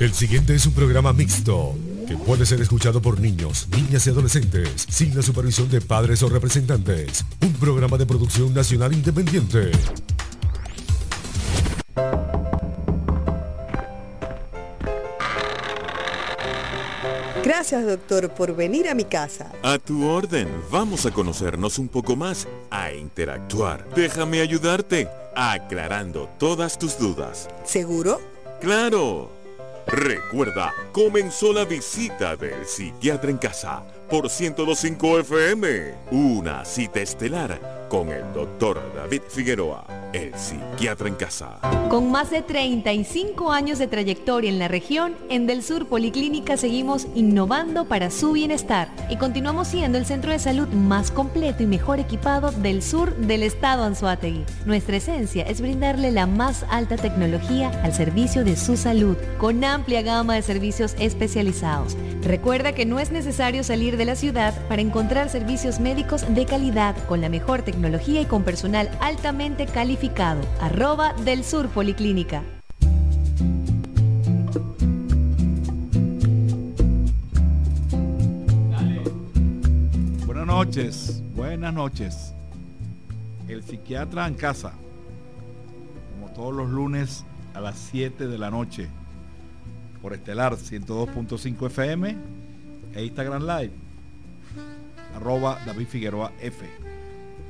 El siguiente es un programa mixto que puede ser escuchado por niños, niñas y adolescentes sin la supervisión de padres o representantes. Un programa de producción nacional independiente. Gracias, doctor, por venir a mi casa. A tu orden. Vamos a conocernos un poco más, a interactuar. Déjame ayudarte, aclarando todas tus dudas. ¿Seguro? ¡Claro! Recuerda, comenzó la visita del psiquiatra en casa por 1025 FM. Una cita estelar con el doctor David Figueroa, el psiquiatra en casa. Con más de 35 años de trayectoria en la región, en Del Sur Policlínica seguimos innovando para su bienestar y continuamos siendo el centro de salud más completo y mejor equipado del sur del estado Anzuategui. Nuestra esencia es brindarle la más alta tecnología al servicio de su salud, con amplia gama de servicios especializados. Recuerda que no es necesario salir de la ciudad para encontrar servicios médicos de calidad con la mejor tecnología y con personal altamente calificado. Arroba del Sur Policlínica. Buenas noches, buenas noches. El psiquiatra en casa, como todos los lunes a las 7 de la noche, por Estelar 102.5 FM e Instagram Live, arroba David Figueroa F.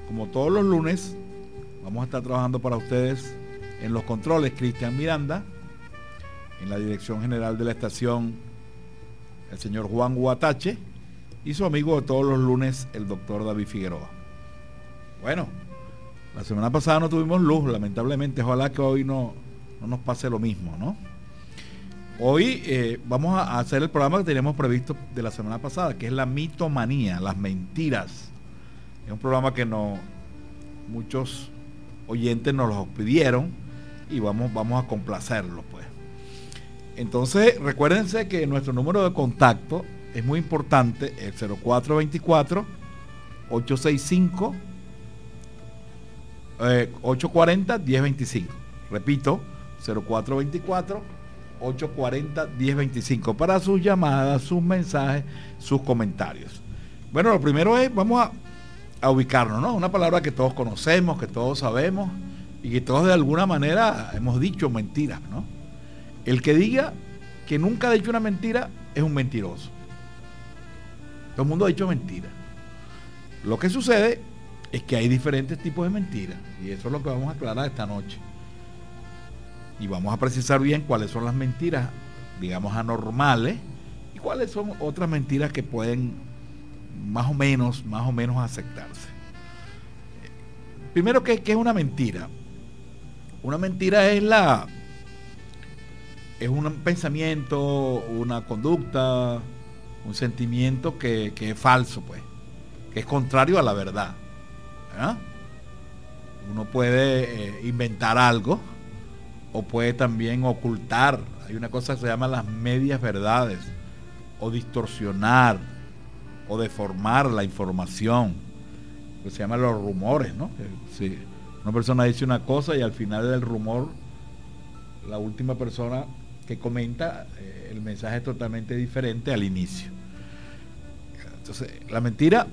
Como todos los lunes, vamos a estar trabajando para ustedes en los controles Cristian Miranda, en la dirección general de la estación el señor Juan Guatache y su amigo de todos los lunes, el doctor David Figueroa. Bueno, la semana pasada no tuvimos luz, lamentablemente, ojalá que hoy no, no nos pase lo mismo, ¿no? Hoy eh, vamos a hacer el programa que teníamos previsto de la semana pasada, que es la mitomanía, las mentiras. Es un programa que no, muchos oyentes nos lo pidieron y vamos, vamos a complacerlo, pues. Entonces, recuérdense que nuestro número de contacto es muy importante, el 0424 865 840 1025. Repito, 0424 840-1025 para sus llamadas, sus mensajes, sus comentarios. Bueno, lo primero es, vamos a, a, ubicarnos, ¿no? Una palabra que todos conocemos, que todos sabemos y que todos de alguna manera hemos dicho mentiras, ¿no? El que diga que nunca ha dicho una mentira es un mentiroso. Todo el mundo ha dicho mentiras. Lo que sucede es que hay diferentes tipos de mentiras y eso es lo que vamos a aclarar esta noche y vamos a precisar bien cuáles son las mentiras, digamos, anormales y cuáles son otras mentiras que pueden más o menos, más o menos aceptarse. Primero, ¿qué, es una mentira? Una mentira es la es un pensamiento, una conducta, un sentimiento que, que es falso, pues, que es contrario a la verdad. Uno puede eh, inventar algo, o puede también ocultar. Hay una cosa que se llama las medias verdades, o distorsionar, o deformar la información, que se llama los rumores, ¿no? Si una persona dice una cosa y al final del rumor, la última persona que comenta, eh, el mensaje es totalmente diferente al inicio. Entonces, la mentira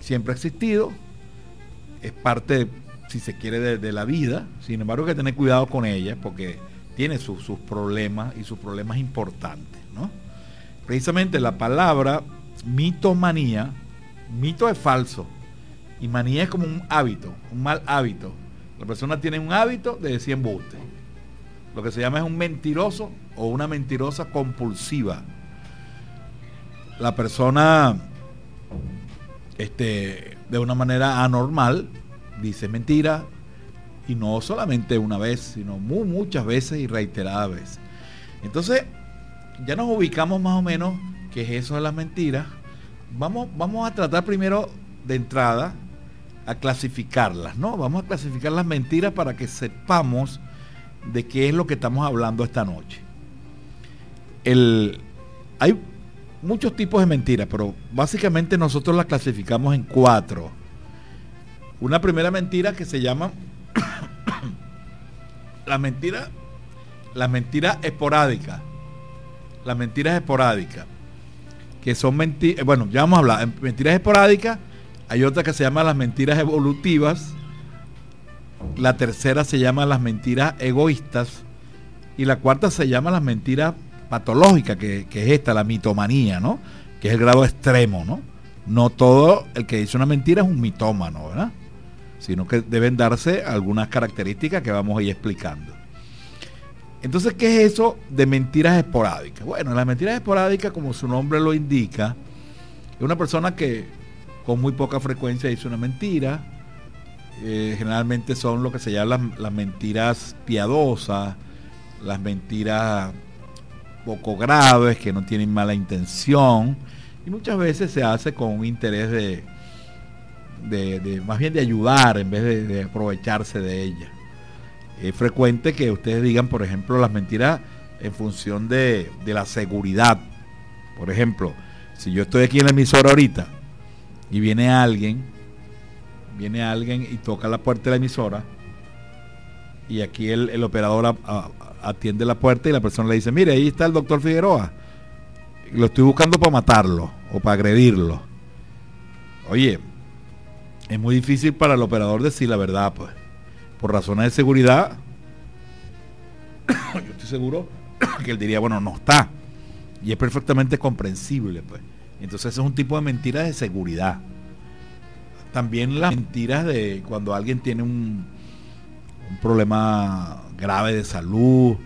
siempre ha existido, es parte si se quiere, de, la vida. Sin embargo, hay que tener cuidado con ella porque tiene sus problemas y sus problemas importantes. ¿no? Precisamente la palabra mitomanía, mito es falso y manía es como un hábito, un mal hábito. La persona tiene un hábito de decir embuste. Lo que se llama es un mentiroso o una mentirosa compulsiva. La persona, este, de una manera anormal, dice mentira y no solamente una vez, sino muchas veces y reiteradas veces. Entonces, ya nos ubicamos más o menos que es eso de las mentiras. Vamos, vamos a tratar primero de entrada a clasificarlas, ¿no? Vamos a clasificar las mentiras para que sepamos de qué es lo que estamos hablando esta noche. El, hay muchos tipos de mentiras, pero básicamente nosotros las clasificamos en cuatro una primera mentira que se llama la mentira, la mentira esporádica. las mentiras esporádicas, que son mentiras, bueno, ya vamos a hablar, mentiras esporádicas, hay otra que se llama las mentiras evolutivas, la tercera se llama las mentiras egoístas y la cuarta se llama las mentiras patológicas, que, que es esta, la mitomanía, ¿no? Que es el grado extremo, ¿no? No todo el que dice una mentira es un mitómano, ¿verdad? Sino que deben darse algunas características que vamos a ir explicando. Entonces, ¿qué es eso de mentiras esporádicas? Bueno, las mentiras esporádicas, como su nombre lo indica, es una persona que con muy poca frecuencia dice una mentira. Eh, generalmente son lo que se llaman las, mentiras piadosas, las mentiras poco graves, que no tienen mala intención y muchas veces se hace con un interés de, de, más bien de ayudar en vez de, aprovecharse de ella. Es frecuente que ustedes digan, por ejemplo, las mentiras en función de, de la seguridad. Por ejemplo, si yo estoy aquí en la emisora ahorita y viene alguien, viene alguien y toca la puerta de la emisora y aquí el, el operador atiende la puerta y la persona le dice, mire, ahí está el doctor Figueroa lo estoy buscando para matarlo o para agredirlo. Oye, es muy difícil para el operador decir la verdad, pues. Por razones de seguridad, yo estoy seguro que él diría, bueno, no está. Y es perfectamente comprensible, pues. Entonces es un tipo de mentira de seguridad. También las mentiras de cuando alguien tiene un, un problema grave de salud,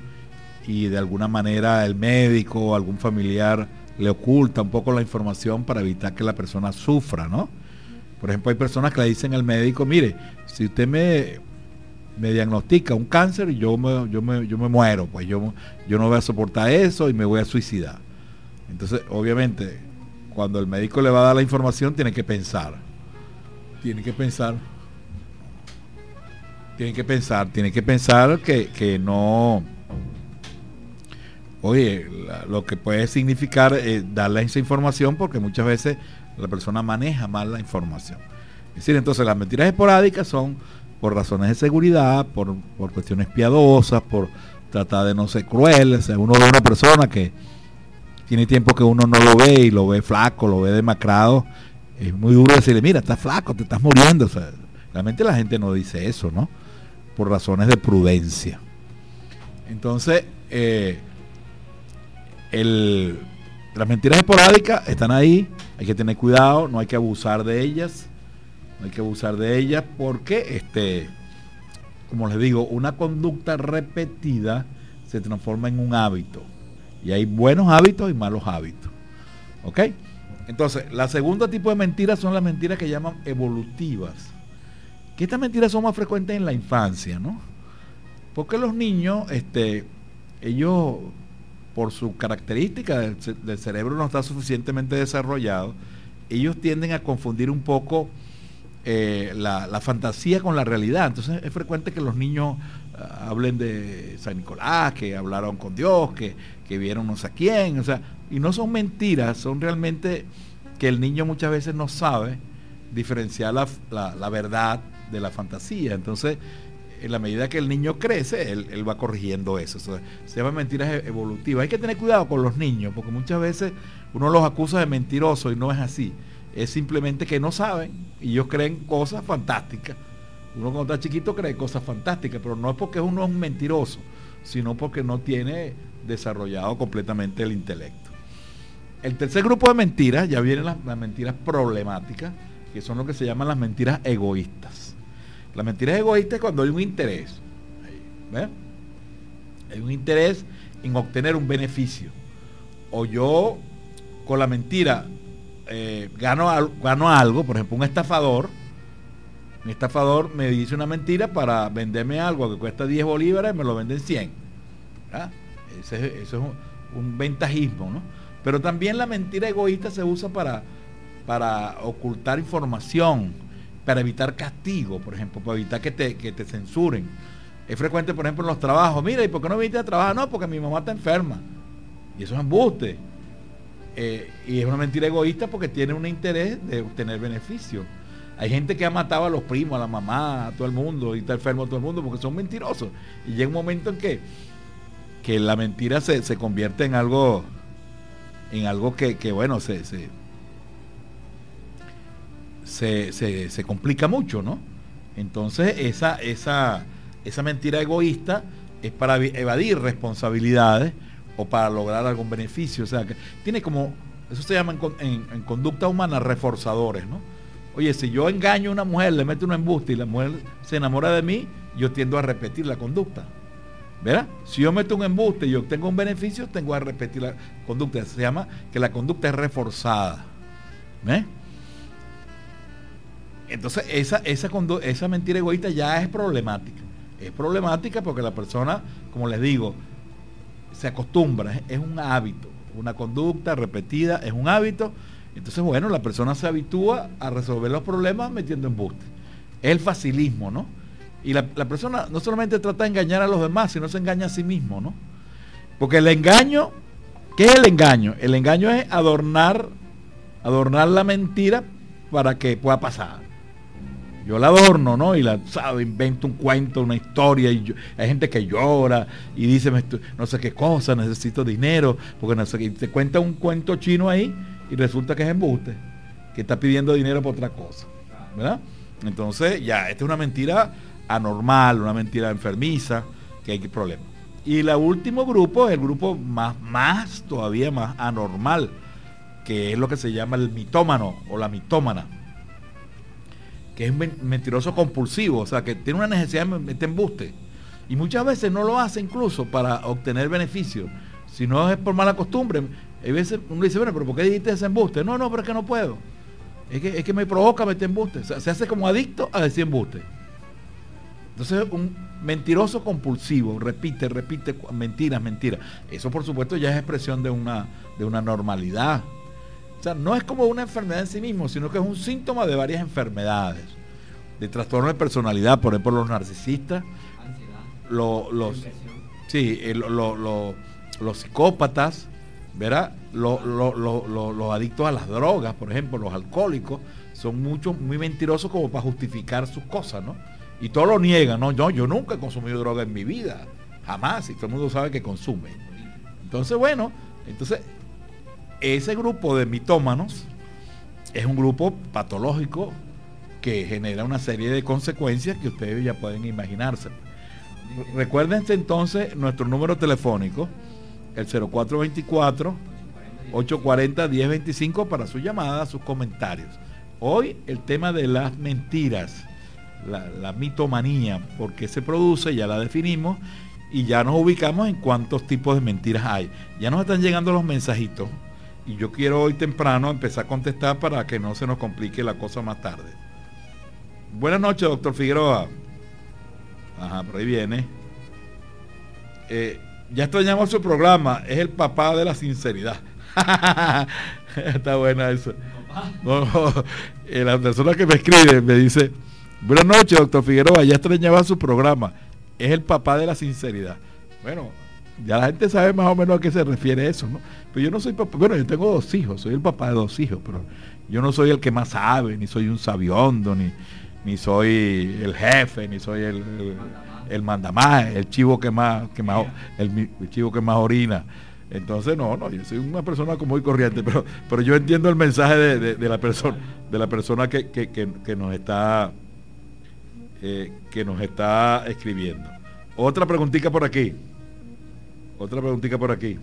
y de alguna manera el médico o algún familiar le oculta un poco la información para evitar que la persona sufra, ¿no? Por ejemplo, hay personas que le dicen al médico, mire, si usted me, me diagnostica un cáncer, yo me, yo me, yo me muero, pues yo, yo no voy a soportar eso y me voy a suicidar. Entonces, obviamente, cuando el médico le va a dar la información, tiene que pensar. Tiene que pensar. Tiene que pensar, tiene que pensar que, que no oye, lo que puede significar eh, darle esa información porque muchas veces la persona maneja mal la información. Es decir, entonces las mentiras esporádicas son por razones de seguridad, por, cuestiones piadosas, por tratar de no ser cruel. O sea, uno ve una persona que tiene tiempo que uno no lo ve y lo ve flaco, lo ve demacrado. Es muy duro decirle, mira, estás flaco, te estás muriendo. Realmente la gente no dice eso, ¿no? Por razones de prudencia. Entonces, eh, las mentiras esporádicas están ahí, hay que tener cuidado, no hay que abusar de ellas, no hay que abusar de ellas porque, este, como les digo, una conducta repetida se transforma en un hábito. Y hay buenos hábitos y malos hábitos. ¿Ok? Entonces, la segunda tipo de mentiras son las mentiras que llaman evolutivas. Que estas mentiras son más frecuentes en la infancia, ¿no? Porque los niños, este, ellos por su característica del, cerebro no está suficientemente desarrollado, ellos tienden a confundir un poco eh, la, fantasía con la realidad. Entonces es frecuente que los niños ah, hablen de San Nicolás, que hablaron con Dios, que, vieron no sé quién, o sea, y no son mentiras, son realmente que el niño muchas veces no sabe diferenciar la, la verdad de la fantasía. Entonces en la medida que el niño crece, él, va corrigiendo eso. se llama mentiras e-, evolutivas. Hay que tener cuidado con los niños, porque muchas veces uno los acusa de mentirosos y no es así. Es simplemente que no saben y ellos creen cosas fantásticas. Uno cuando está chiquito cree cosas fantásticas, pero no es porque uno es un mentiroso, sino porque no tiene desarrollado completamente el intelecto. El tercer grupo de mentiras, ya vienen las mentiras problemáticas, que son lo que se llaman las mentiras egoístas. La mentira es egoísta cuando hay un interés. Hay un interés en obtener un beneficio. O yo con la mentira eh, gano, gano algo, por ejemplo, un estafador. Un estafador me dice una mentira para venderme algo que cuesta 10 bolívares me lo venden 100. Ese, eso es un, ventajismo, ¿no? Pero también la mentira egoísta se usa para, para ocultar información para evitar castigo, por ejemplo, para evitar que te, que te censuren. Es frecuente, por ejemplo, en los trabajos. Mira, ¿y por qué no viniste a trabajar? No, porque mi mamá está enferma. Y eso es embuste. Eh, y es una mentira egoísta porque tiene un interés de obtener beneficio. Hay gente que ha matado a los primos, a la mamá, a todo el mundo, y está enfermo a todo el mundo porque son mentirosos. Y llega un momento en que, que la mentira se, se convierte en algo en algo que, bueno, se, se, complica mucho, ¿no? Entonces esa, esa, esa mentira egoísta es para evadir responsabilidades o para lograr algún beneficio. O sea, que tiene como, eso se llama en, conducta humana reforzadores, ¿no? Oye, si yo engaño a una mujer, le meto un embuste y la mujer se enamora de mí, yo tiendo a repetir la conducta. ¿Verdad? Si yo meto un embuste y obtengo un beneficio, tengo a repetir la conducta. Se llama que la conducta es reforzada. ¿Ves? Entonces, esa, esa, esa mentira egoísta ya es problemática. Es problemática porque la persona, como les digo, se acostumbra, es un hábito. Una conducta repetida es un hábito. Entonces, bueno, la persona se habitúa a resolver los problemas metiendo embuste. Es el facilismo, ¿no? Y la, persona no solamente trata de engañar a los demás, sino se engaña a sí mismo, ¿no? Porque el engaño, ¿qué es el engaño? El engaño es adornar, adornar la mentira para que pueda pasar. Yo la adorno, ¿no? Y la, ¿sabe? Invento un cuento, una historia, y hay gente que llora y dice, no sé qué cosa, necesito dinero, porque no sé qué, te cuenta un cuento chino ahí y resulta que es embuste, que está pidiendo dinero por otra cosa, ¿verdad? Entonces, ya, esta es una mentira anormal, una mentira enfermiza, que hay problema. Y el último grupo es el grupo más, más, todavía más anormal, que es lo que se llama el mitómano o la mitómana, que es un mentiroso compulsivo, o sea, que tiene una necesidad de meter embuste. Y muchas veces no lo hace incluso para obtener beneficios, sino es por mala costumbre. Hay veces uno dice, bueno, pero ¿por qué dijiste ese embuste? No, no, pero es que no puedo. Es que, es que me provoca meter embuste. Se hace como adicto a decir embuste. Entonces, un mentiroso compulsivo, repite, repite mentiras, mentiras. Eso, por supuesto, ya es expresión de una, de una normalidad. O sea, no es como una enfermedad en sí mismo, sino que es un síntoma de varias enfermedades. De trastorno de personalidad, por ejemplo, los narcisistas, los, los, sí, los psicópatas, ¿verdad? Los, adictos a las drogas, por ejemplo, los alcohólicos, son mucho, muy mentirosos como para justificar sus cosas, ¿no? Y todos lo niegan, no, yo, yo nunca he consumido droga en mi vida, jamás, y todo el mundo sabe que consume. Entonces, bueno, entonces, ese grupo de mitómanos es un grupo patológico que genera una serie de consecuencias que ustedes ya pueden imaginarse. Recuérdense entonces nuestro número telefónico, el 0424 840 1025 para su llamada, sus comentarios. Hoy el tema de las mentiras la, mitomanía, porque se produce, ya la definimos, y ya nos ubicamos en cuántos tipos de mentiras hay. Ya nos están llegando los mensajitos y yo quiero hoy temprano empezar a contestar para que no se nos complique la cosa más tarde. Buenas noches, doctor Figueroa. Ajá, por ahí viene. Eh, ya extrañamos su programa, es el papá de la sinceridad. Está buena eso. Eh, la persona que me escribe me dice, Buenas noches, doctor Figueroa. Ya extrañaba su programa. Es el papá de la sinceridad. Bueno, ya la gente sabe más o menos a qué se refiere eso, ¿no? Pero yo no soy papá. Bueno, yo tengo dos hijos, soy el papá de dos hijos, pero yo no soy el que más sabe, ni soy un sabiondo, ni, ni soy el jefe, ni soy el, el, mandamás, el chivo que más, que más, el, chivo que más orina. Entonces, no, no, yo soy una persona como muy corriente, pero, pero yo entiendo el mensaje de, la persona, de la persona que, que nos está eh, que nos está escribiendo. Otra preguntita por aquí. Otra preguntita por aquí.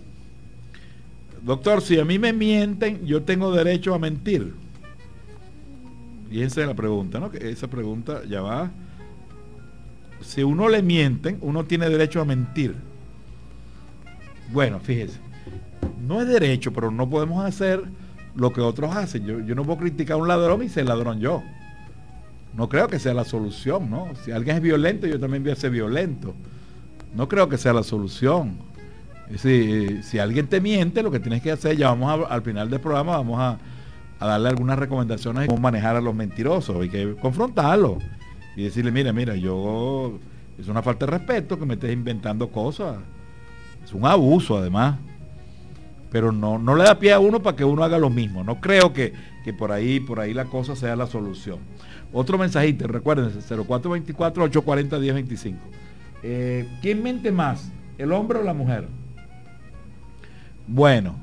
Doctor, si a mí me mienten, yo tengo derecho a mentir. Fíjense la pregunta, ¿no? Que esa pregunta ya va. Si uno le mienten, uno tiene derecho a mentir. Bueno, fíjese. No es derecho, pero no podemos hacer lo que otros hacen. Yo, yo no puedo criticar a un ladrón y ser ladrón yo no creo que sea la solución, ¿no? Si alguien es violento, yo también voy a ser violento. No creo que sea la solución. Si, si alguien te miente, lo que tienes que hacer, ya vamos al final del programa, vamos a, darle algunas recomendaciones de cómo manejar a los mentirosos. Hay que confrontarlo y decirle, mira, mira, yo, es una falta de respeto que me estés inventando cosas. Es un abuso además. Pero no, no le da pie a uno para que uno haga lo mismo. No creo que, que por ahí, por ahí la cosa sea la solución. Otro mensajito, recuérdense, 0424-840-1025. Eh, ¿Quién mente más, el hombre o la mujer? Bueno,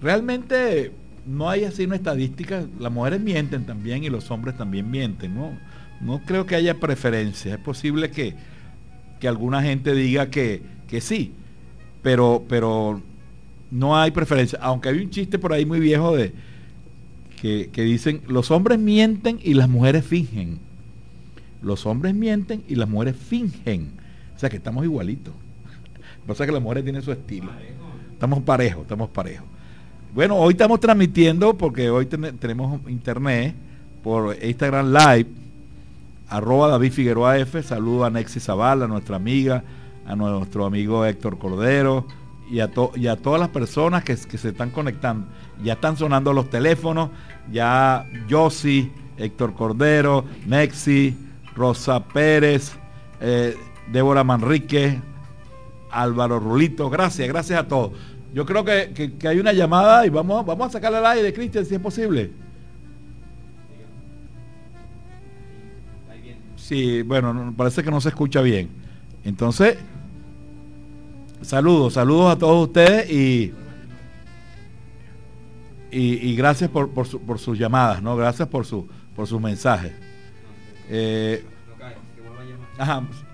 realmente no hay así una estadística, las mujeres mienten también y los hombres también mienten, ¿no? No creo que haya preferencia, es posible que, que alguna gente diga que, que sí, pero, pero no hay preferencia, aunque hay un chiste por ahí muy viejo de que, que dicen, los hombres mienten y las mujeres fingen. Los hombres mienten y las mujeres fingen. O sea que estamos igualitos. Pasa que las mujeres tienen su estilo. Estamos parejos, estamos parejos. Bueno, hoy estamos transmitiendo porque hoy tenemos internet por Instagram Live, arroba David Figueroa F. Saludo a Nexi Zavala, nuestra amiga, a nuestro amigo Héctor Cordero y a, y a todas las personas que, se están conectando. Ya están sonando los teléfonos, ya Yossi, Héctor Cordero, Nexi, Rosa Pérez, eh, Débora Manrique, Álvaro Rulito. Gracias, gracias a todos. Yo creo que, hay una llamada y vamos, vamos a sacarle al aire, Cristian, si es posible. Sí, bueno, parece que no se escucha bien. Entonces, saludos, saludos a todos ustedes y, y, gracias por, sus llamadas, ¿no? Gracias por, su, por sus mensajes. Eh,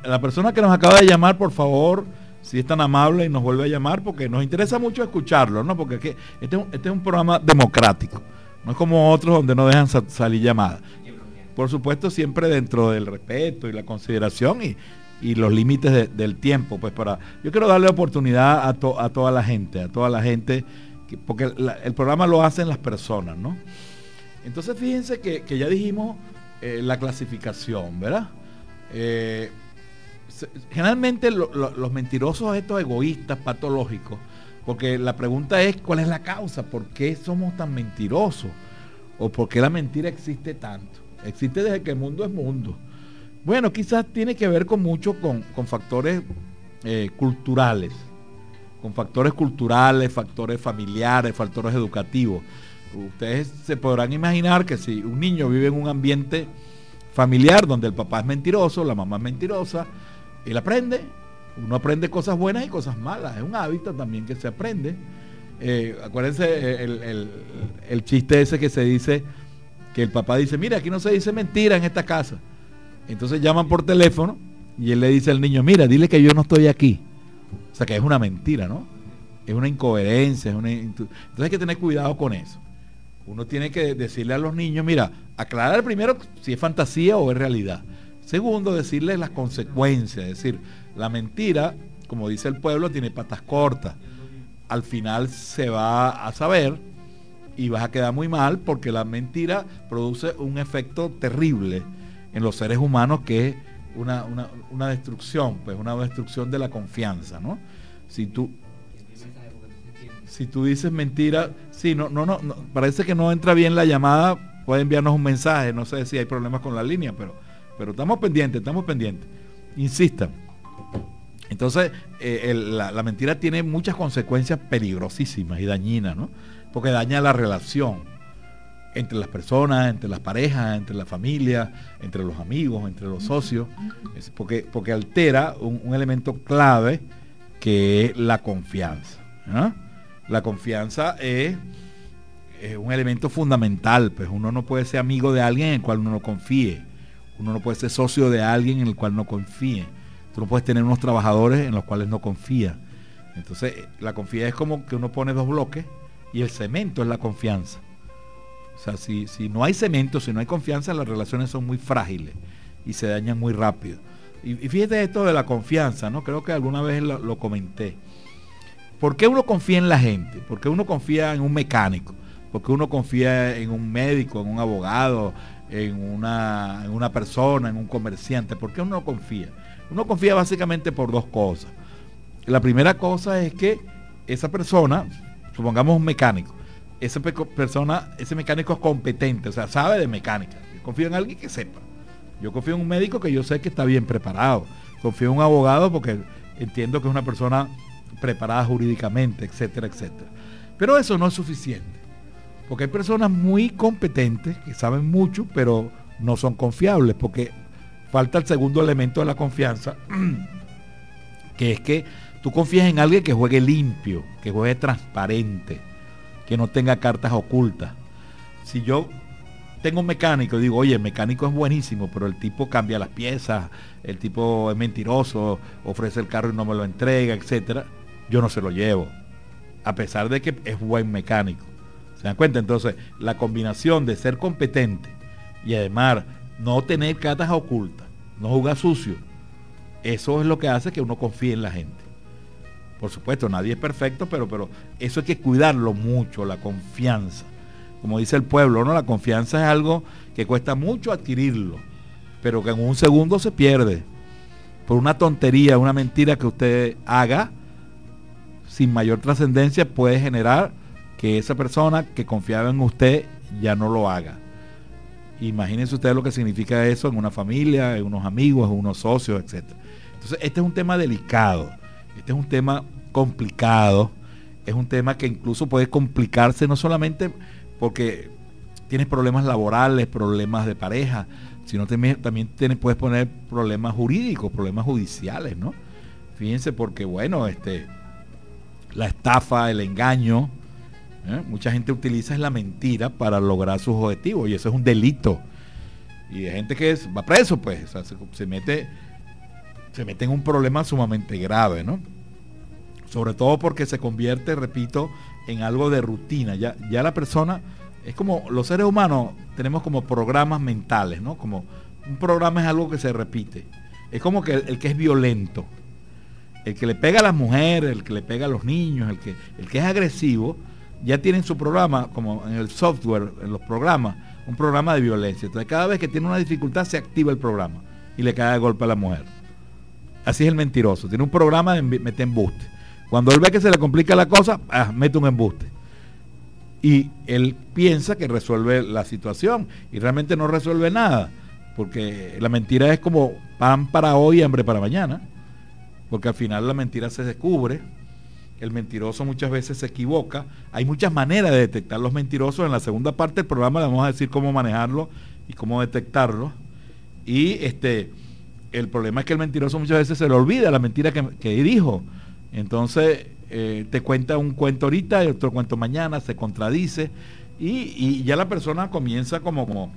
la persona que nos acaba de llamar, por favor, si es tan amable y nos vuelve a llamar, porque nos interesa mucho escucharlo, ¿no? Porque este, este, es un programa democrático, no es como otros donde no dejan salir llamadas. Por supuesto, siempre dentro del respeto y la consideración y, los límites del tiempo, pues para... Yo quiero darle oportunidad a, toda la gente, a toda la gente, porque el programa lo hacen las personas, ¿no? Entonces fíjense que, ya dijimos eh, la clasificación, ¿verdad? Eh, generalmente los mentirosos estos egoístas, patológicos, porque la pregunta es cuál es la causa, por qué somos tan mentirosos o por qué la mentira existe tanto. Existe desde que el mundo es mundo. Bueno, quizás tiene que ver con mucho con, factores eh, culturales, con factores culturales, factores familiares, factores educativos. Ustedes se podrán imaginar que si un niño vive en un ambiente familiar donde el papá es mentiroso, la mamá es mentirosa, él aprende, uno aprende cosas buenas y cosas malas, es un hábito también que se aprende. Eh, acuérdense eh, el, chiste ese que se dice, que el papá dice, mira, aquí no se dice mentira en esta casa. Entonces llaman por teléfono y él le dice al niño, mira, dile que yo no estoy aquí. O sea que es una mentira, ¿no? Es una incoherencia, es una... Entonces hay que tener cuidado con eso. Uno tiene que decirle a los niños, mira, aclarar primero si es fantasía o es realidad. Segundo, decirles las consecuencias, es decir, la mentira, como dice el pueblo, tiene patas cortas. Al final se va a saber y vas a quedar muy mal porque la mentira produce un efecto terrible en los seres humanos que es una, destrucción, pues una destrucción de la confianza, ¿no? Si tú, si tú dices mentira, sí, no, no, no, parece que no entra bien la llamada, puede enviarnos un mensaje, no sé si hay problemas con la línea, pero pero estamos pendientes, estamos pendientes. Insistan. Entonces, eh, la, mentira tiene muchas consecuencias peligrosísimas y dañinas, ¿no? Porque daña la relación entre las personas, entre las parejas, entre la familia, entre los amigos, entre los socios, porque, porque altera un, elemento clave que es la confianza. La confianza es, es, un elemento fundamental, pues uno no puede ser amigo de alguien en el cual uno no confíe. Uno no puede ser socio de alguien en el cual no confíe. Tú no puedes tener unos trabajadores en los cuales no confía. Entonces, la confianza es como que uno pone dos bloques y el cemento es la confianza. O sea, si, si no hay cemento, si no hay confianza, las relaciones son muy frágiles y se dañan muy rápido. Y, fíjate esto de la confianza, ¿no? Creo que alguna vez lo, lo comenté. ¿Por qué uno confía en la gente? ¿Por qué uno confía en un mecánico? ¿Por qué uno confía en un médico, en un abogado, en una, en una persona, en un comerciante. ¿Por qué uno confía? Uno confía básicamente por dos cosas. La primera cosa es que esa persona, supongamos un mecánico, esa persona, ese mecánico es competente, o sea, sabe de mecánica. Yo confío en alguien que sepa. Yo confío en un médico que yo sé que está bien preparado. Confío en un abogado porque entiendo que es una persona preparada jurídicamente, etcétera, etcétera. Pero eso no es suficiente. Porque hay personas muy competentes que saben mucho, pero no son confiables, porque falta el segundo elemento de la confianza, que es que tú confías en alguien que juegue limpio, que juegue transparente, que no tenga cartas ocultas. Si yo tengo un mecánico y digo, oye, el mecánico es buenísimo, pero el tipo cambia las piezas, el tipo es mentiroso, ofrece el carro y no me lo entrega, etcétera, yo no se lo llevo. A pesar de que es buen mecánico. ¿Se dan cuenta? Entonces, la combinación de ser competente y además no tener cartas ocultas, no jugar sucio, eso es lo que hace que uno confíe en la gente. Por supuesto, nadie es perfecto, pero, pero eso hay que cuidarlo mucho, la confianza como dice el pueblo, ¿no? La confianza es algo que cuesta mucho adquirirlo, pero que en un segundo se pierde. Por una tontería, una mentira que usted haga, sin mayor trascendencia, puede generar que esa persona que confiaba en usted ya no lo haga. Imagínense usted lo que significa eso en una familia, en unos amigos, en unos socios, etc. Entonces, este es un tema delicado, este es un tema complicado, es un tema que incluso puede complicarse no solamente porque tienes problemas laborales, problemas de pareja, sino también, también puedes poner problemas jurídicos, problemas judiciales, ¿no? Fíjense porque, bueno, este, la estafa, el engaño, ¿eh? mucha gente utiliza la mentira para lograr sus objetivos y eso es un delito. Y hay gente que va preso, pues, se, mete, se mete en un problema sumamente grave, ¿no? Sobre todo porque se convierte, repito, en algo de rutina. Ya, ya la persona, es como los seres humanos tenemos como programas mentales, ¿no? Como un programa es algo que se repite. Es como que el, que es violento, el que le pega a las mujeres, el que le pega a los niños, el que, el que es agresivo, ya tiene su programa, como en el software, en los programas, un programa de violencia. Entonces cada vez que tiene una dificultad se activa el programa y le cae de golpe a la mujer. Así es el mentiroso. Tiene un programa de meter embuste. Cuando él ve que se le complica la cosa, ah, mete un embuste. Y él piensa que resuelve la situación y realmente no resuelve nada, porque la mentira es como pan para hoy y hambre para mañana, porque al final la mentira se descubre, el mentiroso muchas veces se equivoca, hay muchas maneras de detectar los mentirosos, en la segunda parte del programa le vamos a decir cómo manejarlo y cómo detectarlo, y este, el problema es que el mentiroso muchas veces se le olvida la mentira que, que dijo, entonces eh, te cuenta un cuento ahorita y otro cuento mañana, se contradice y, ya la persona comienza como, como,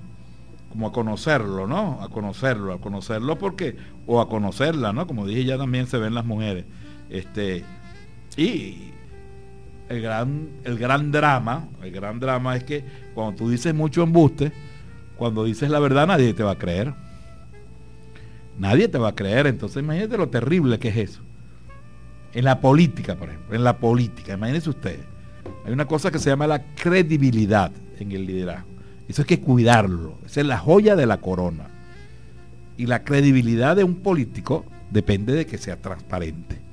como, a conocerlo, ¿no? A conocerlo, a conocerlo porque, o a conocerla, ¿no? Como dije, ya también se ven las mujeres. Este, y el gran, el gran drama, el gran drama es que cuando tú dices mucho embuste, cuando dices la verdad nadie te va a creer. Nadie te va a creer. Entonces imagínate lo terrible que es eso. En la política, por ejemplo, en la política, imagínense ustedes, hay una cosa que se llama la credibilidad en el liderazgo. Eso hay que cuidarlo, esa es la joya de la corona. Y la credibilidad de un político depende de que sea transparente.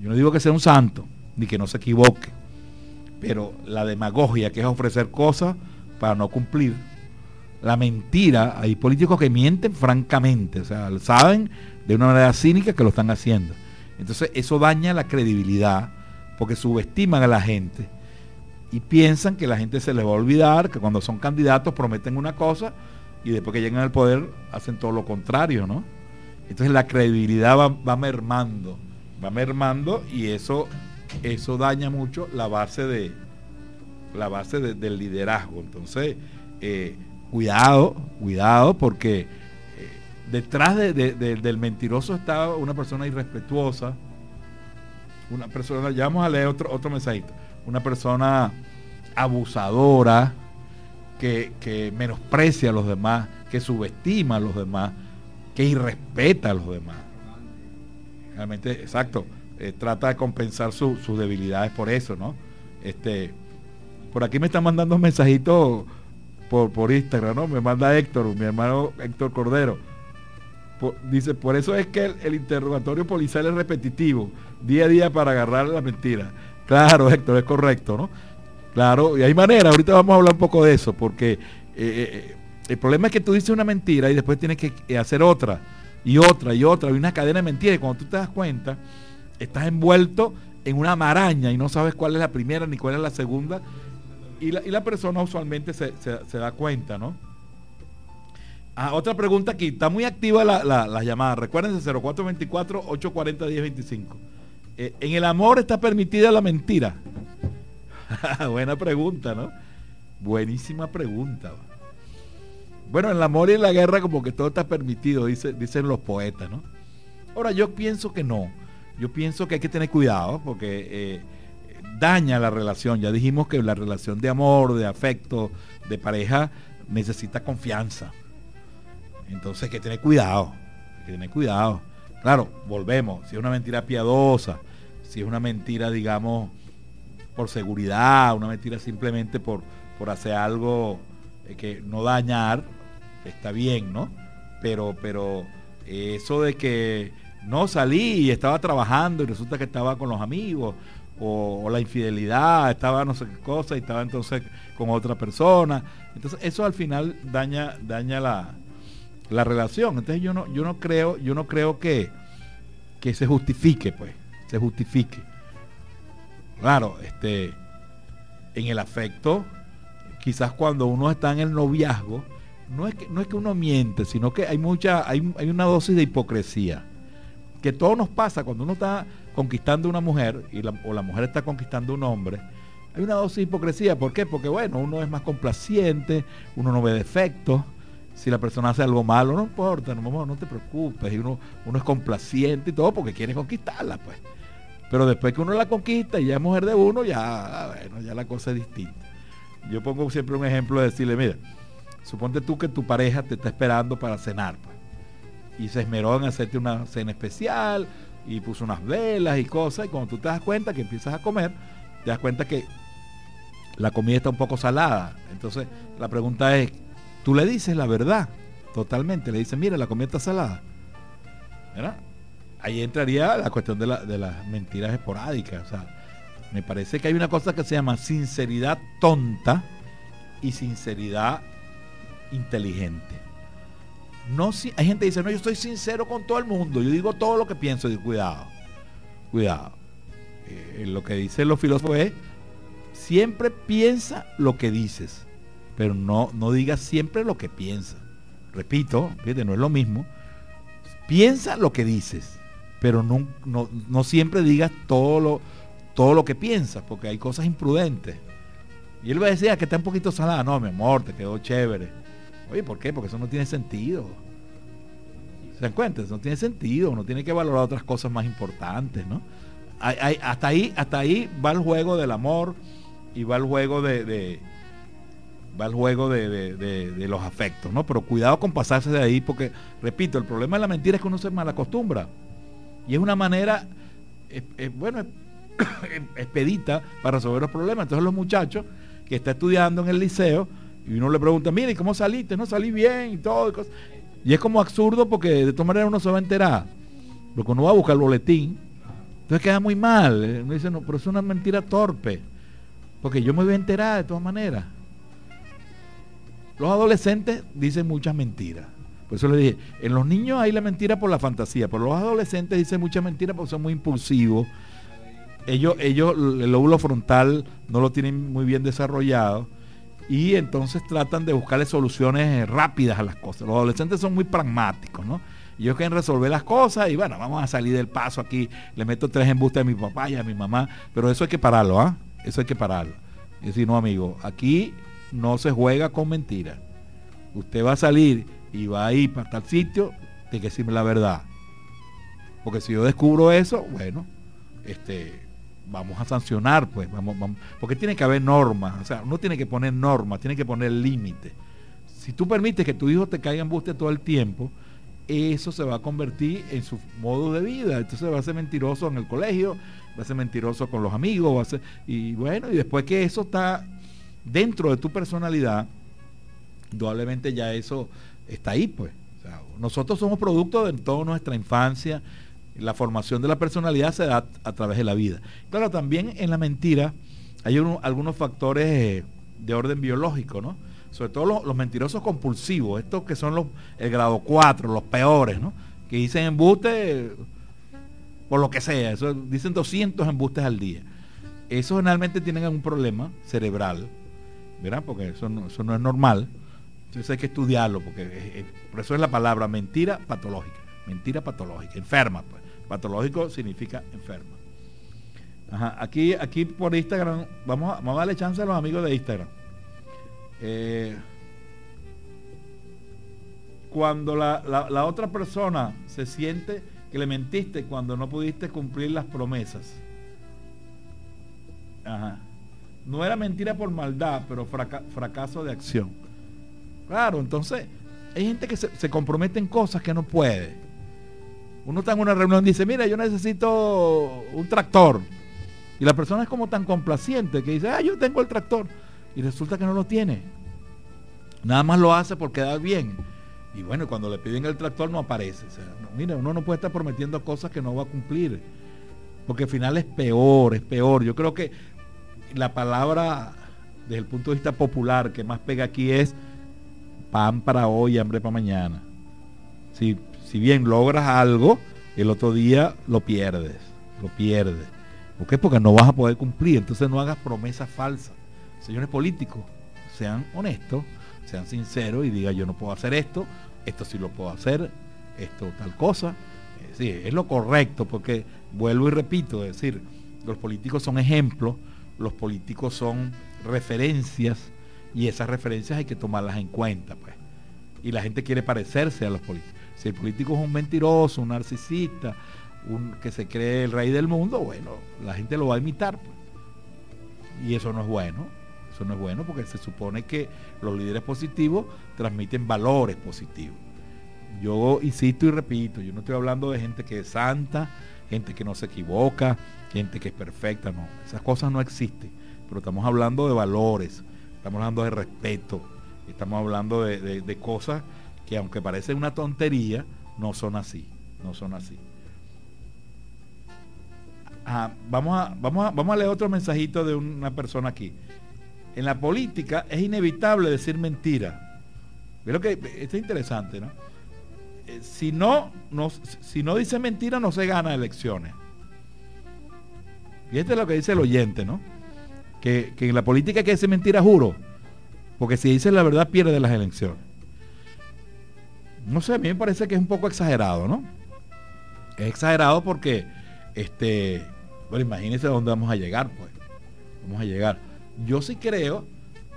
Yo no digo que sea un santo, ni que no se equivoque, pero la demagogia, que es ofrecer cosas para no cumplir, la mentira, hay políticos que mienten francamente, o sea, saben de una manera cínica que lo están haciendo. Entonces eso daña la credibilidad porque subestiman a la gente y piensan que la gente se les va a olvidar, que cuando son candidatos prometen una cosa y después que llegan al poder hacen todo lo contrario, ¿no? Entonces la credibilidad va, mermando, va mermando y eso, eso daña mucho la base de la base del liderazgo. Entonces, eh, cuidado, cuidado, porque detrás del mentiroso está una persona irrespetuosa, una persona, ya vamos a leer otro, otro mensajito, una persona abusadora, que, menosprecia a los demás, que subestima a los demás, que irrespeta a los demás. Realmente, exacto, eh, trata de compensar sus debilidades por eso, ¿no? Este, por aquí me están mandando un mensajito por, Instagram, ¿no? Me manda Héctor, mi hermano Héctor Cordero dice, por eso es que el, interrogatorio policial es repetitivo, día a día para agarrar la mentira. Claro, Héctor, es correcto, ¿no? Claro, y hay manera, ahorita vamos a hablar un poco de eso, porque eh, eh, el problema es que tú dices una mentira y después tienes que hacer otra, y otra, y otra, y una cadena de mentiras, y cuando tú te das cuenta, estás envuelto en una maraña y no sabes cuál es la primera ni cuál es la segunda, y la, persona usualmente se da cuenta, ¿no? Ah, otra pregunta aquí. Está muy activa la, la, llamada. Recuérdense 0424-840-1025. Eh, en el amor está permitida la mentira. Buena pregunta, ¿no? Buenísima pregunta. Bueno, en el amor y en la guerra como que todo está permitido, dicen los poetas, ¿no? Ahora yo pienso que no. Yo pienso que hay que tener cuidado porque eh, daña la relación. Ya dijimos que la relación de amor, de afecto, de pareja necesita confianza. Entonces hay que tener cuidado. Hay que tener cuidado. Claro, volvemos. Si es una mentira piadosa, si es una mentira, digamos, por seguridad, una mentira simplemente por, por hacer algo eh, que no dañar, está bien, ¿no? Pero, pero eso de que no salí y estaba trabajando y resulta que estaba con los amigos, o, la infidelidad, estaba no sé qué cosa y estaba entonces con otra persona. Entonces eso al final daña, daña la, la relación. Entonces yo no, yo no creo, yo no creo que, que se justifique, pues, se justifique. Claro, este, en el afecto, quizás cuando uno está en el noviazgo, no es que, no es que uno miente, sino que hay mucha, hay, hay una dosis de hipocresía. Que todo nos pasa cuando uno está conquistando una mujer y o la mujer está conquistando un hombre. Hay una dosis de hipocresía. ¿Por qué? Porque bueno, uno es más complaciente, uno no ve defectos. Si la persona hace algo malo, no importa, no, no te preocupes. Y uno, uno es complaciente y todo porque quiere conquistarla, pues. Pero después que uno la conquista y ya es mujer de uno, ya, bueno, ya la cosa es distinta. Yo pongo siempre un ejemplo de decirle, mira, suponte tú que tu pareja te está esperando para cenar, pues, y se esmeró en hacerte una cena especial, y puso unas velas y cosas, y cuando tú te das cuenta que empiezas a comer, te das cuenta que la comida está un poco salada. Entonces, la pregunta es, tú le dices la verdad, totalmente, le dices, mira, la comida está salada. ¿Verdad? ahí entraría la cuestión de, las mentiras esporádicas. O sea, me parece que hay una cosa que se llama sinceridad tonta y sinceridad inteligente. No, si, hay gente que dice, no, yo estoy sincero con todo el mundo, yo digo todo lo que pienso, y cuidado, cuidado. Eh, lo que dicen los filósofos es, siempre piensa lo que dices, pero no, no digas siempre lo que piensas. Repito, fíjate, no es lo mismo. Piensa lo que dices pero no, no, siempre digas todo lo, todo lo que piensas, porque hay cosas imprudentes. Y él va a decir ah, que está un poquito salada. No, mi amor, te quedó chévere. Oye, ¿por qué? Porque eso no tiene sentido. ¿Se dan cuenta? Eso no tiene sentido. Uno tiene que valorar otras cosas más importantes, ¿no? hasta, ahí, hasta ahí va el juego del amor y va el juego de, va el juego de, de, los afectos, ¿no? Pero cuidado con pasarse de ahí porque, repito, el problema de la mentira es que uno se malacostumbra. Y es una manera, bueno, expedita para resolver los problemas. Entonces los muchachos que está estudiando en el liceo y uno le pregunta, mire, ¿cómo saliste? No salí bien y todo. Y, es como absurdo porque de todas maneras uno se va a enterar. Porque uno va a buscar el boletín. Entonces queda muy mal. Uno dice, no, pero es una mentira torpe. Porque yo me voy a enterar de todas maneras. Los adolescentes dicen muchas mentiras. Por eso le dije, en los niños hay la mentira por la fantasía, pero los adolescentes dicen mucha mentira porque son muy impulsivos. Ellos, ellos, el lóbulo frontal no lo tienen muy bien desarrollado y entonces tratan de buscarle soluciones rápidas a las cosas. Los adolescentes son muy pragmáticos, ¿no? Ellos quieren resolver las cosas y bueno, vamos a salir del paso aquí. Le meto tres embustes a mi papá y a mi mamá, pero eso hay que pararlo, ¿ah? Eso hay que pararlo. Y decir, no, amigo, aquí no se juega con mentiras. Usted va a salir y va a ir para tal sitio, tiene que decirme la verdad. Porque si yo descubro eso, bueno, este, vamos a sancionar, pues, vamos, porque tiene que haber normas, o sea, uno tiene que poner normas, tiene que poner límites. Si tú permites que tu hijo te caiga en buste todo el tiempo, eso se va a convertir en su modo de vida. Entonces va a ser mentiroso en el colegio, va a ser mentiroso con los amigos, va a ser, y bueno, y después que eso está dentro de tu personalidad, indudablemente ya eso está ahí, pues. nosotros somos producto de toda nuestra infancia. La formación de la personalidad se da a través de la vida. Claro, también en la mentira hay algunos factores eh, de orden biológico, ¿no? Sobre todo los, mentirosos compulsivos, estos que son los, el grado 4, los peores, ¿no? Que dicen embuste por lo que sea, eso, dicen 200 embustes al día. Esos generalmente tienen algún problema cerebral, ¿verdad? Porque eso eso no es normal. Entonces hay que estudiarlo, porque por eso es la palabra mentira patológica. Mentira patológica, enferma. Pues. Patológico significa enferma. Ajá, aquí, aquí por Instagram, vamos a, vamos a darle chance a los amigos de Instagram. Eh, cuando la, la, otra persona se siente que le mentiste cuando no pudiste cumplir las promesas. Ajá. No era mentira por maldad, pero fracaso de acción. Claro, entonces hay gente que se, se, compromete en cosas que no puede. Uno está en una reunión y dice, mira, yo necesito un tractor. Y la persona es como tan complaciente que dice, ah, yo tengo el tractor. Y resulta que no lo tiene. Nada más lo hace porque da bien. Y bueno, cuando le piden el tractor no aparece. O sea, mira, uno no puede estar prometiendo cosas que no va a cumplir. Porque al final es peor, es peor. Yo creo que la palabra, desde el punto de vista popular, que más pega aquí es pan para hoy, hambre para mañana. Si bien logras algo, el otro día lo pierdes, lo pierdes. ¿Por qué? Porque no vas a poder cumplir. Entonces no hagas promesas falsas. Señores políticos, sean honestos, sean sinceros y digan yo no puedo hacer esto, esto sí lo puedo hacer, esto tal cosa. Sí, es lo correcto, porque vuelvo y repito, es decir, los políticos son ejemplos, los políticos son referencias y esas referencias hay que tomarlas en cuenta, pues. Y la gente quiere parecerse a los políticos. Si el político es un mentiroso, un narcisista, un que se cree el rey del mundo, bueno, la gente lo va a imitar. Pues. Y eso no es bueno. Eso no es bueno porque se supone que los líderes positivos transmiten valores positivos. Yo insisto y repito, yo no estoy hablando de gente que es santa, gente que no se equivoca, gente que es perfecta, no. Esas cosas no existen. Pero estamos hablando de valores, estamos hablando de respeto, estamos hablando de, cosas que aunque parecen una tontería, no son así, no son así. vamos, a, vamos, a, vamos a leer otro mensajito de una persona aquí. En la política es inevitable decir mentira. Pero que esto es interesante, ¿no? Eh, si no, no, si no dice mentira, no se gana elecciones. Y esto es lo que dice el oyente, ¿no? Que, en la política hay que decir mentira, juro. Porque si dice la verdad, pierde las elecciones. No sé, a mí me parece que es un poco exagerado, ¿no? Es exagerado porque, este, bueno, imagínense dónde vamos a llegar, pues. Vamos a llegar. Yo sí creo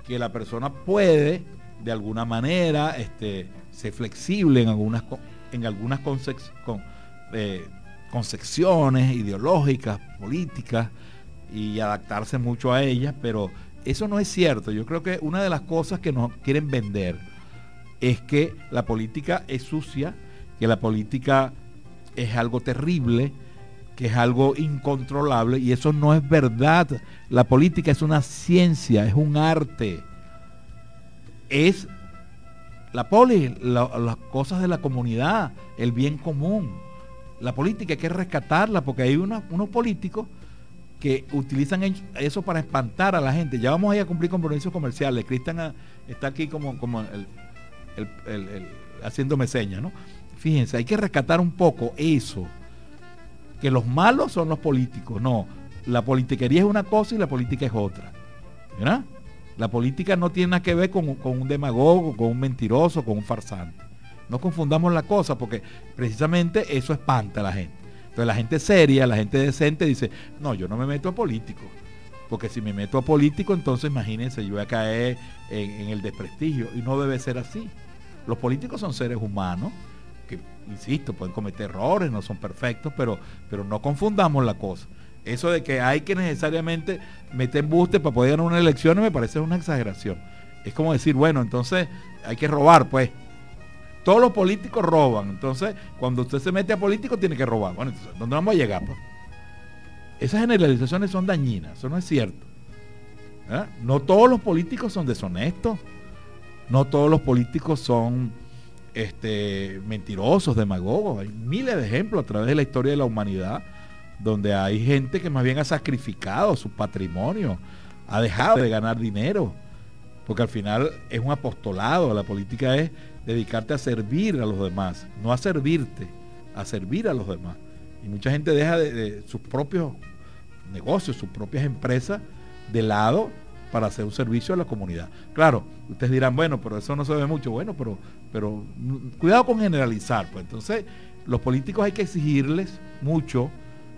que la persona puede, de alguna manera, este, ser flexible en algunas, en algunas eh, concepciones ideológicas, políticas, y adaptarse mucho a ellas, pero eso no es cierto. Yo creo que una de las cosas que nos quieren vender es que la política es sucia, que la política es algo terrible, que es algo incontrolable y eso no es verdad. La política es una ciencia, es un arte. Es la poli, las cosas de la comunidad, el bien común. La política hay que rescatarla porque hay unos políticos que utilizan eso para espantar a la gente. Ya vamos a ir a cumplir compromisos comerciales. Cristian está aquí como, como el, haciéndome señas, ¿no? Fíjense, hay que rescatar un poco eso que los malos son los políticos. No, la politiquería es una cosa y la política es otra. ¿Verdad? La política no tiene nada que ver con, un demagogo, con un mentiroso, con un farsante. No confundamos la cosa porque precisamente eso espanta a la gente. Entonces la gente seria, la gente decente dice, no, yo no me meto a político. Porque si me meto a político, entonces imagínense, yo voy a caer en el desprestigio. Y no debe ser así. Los políticos son seres humanos insisto, pueden cometer errores, no son perfectos, pero, pero no confundamos la cosa. Eso de que hay que necesariamente meter embuste para poder ganar una elección me parece una exageración. Es como decir, bueno, entonces hay que robar, pues. Todos los políticos roban. Entonces, cuando usted se mete a político, tiene que robar. Bueno, entonces, ¿dónde vamos a llegar? Pues? Esas generalizaciones son dañinas, eso no es cierto. ¿Eh? No todos los políticos son deshonestos. No todos los políticos son este, mentirosos, demagogos. Hay miles de ejemplos a través de la historia de la humanidad donde hay gente que más bien ha sacrificado su patrimonio, ha dejado de ganar dinero, porque al final es un apostolado, la política es dedicarte a servir a los demás, no a servirte, a servir a los demás. Y mucha gente deja de sus propios negocios, sus propias empresas de lado para hacer un servicio a la comunidad. Claro, ustedes dirán, bueno, pero eso no se ve mucho. Bueno, pero, pero cuidado con generalizar. Pues entonces, los políticos hay que exigirles mucho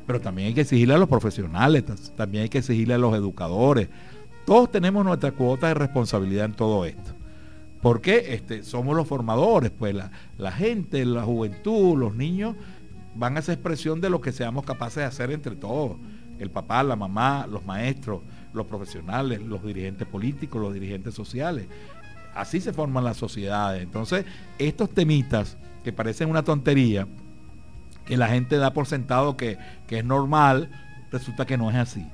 pero también hay que exigirle a los profesionales, también hay que exigirle a los educadores. Todos tenemos nuestra cuota de responsabilidad en todo esto. Porque este, somos los formadores, pues la, la gente, la juventud, los niños van a esa expresión de lo que seamos capaces de hacer entre todos. El papá, la mamá, los maestros, los profesionales, los dirigentes políticos, los dirigentes sociales. Así se forman las sociedades. Entonces, estos temitas que parecen una tontería, que la gente da por sentado que, es normal, resulta que no es así.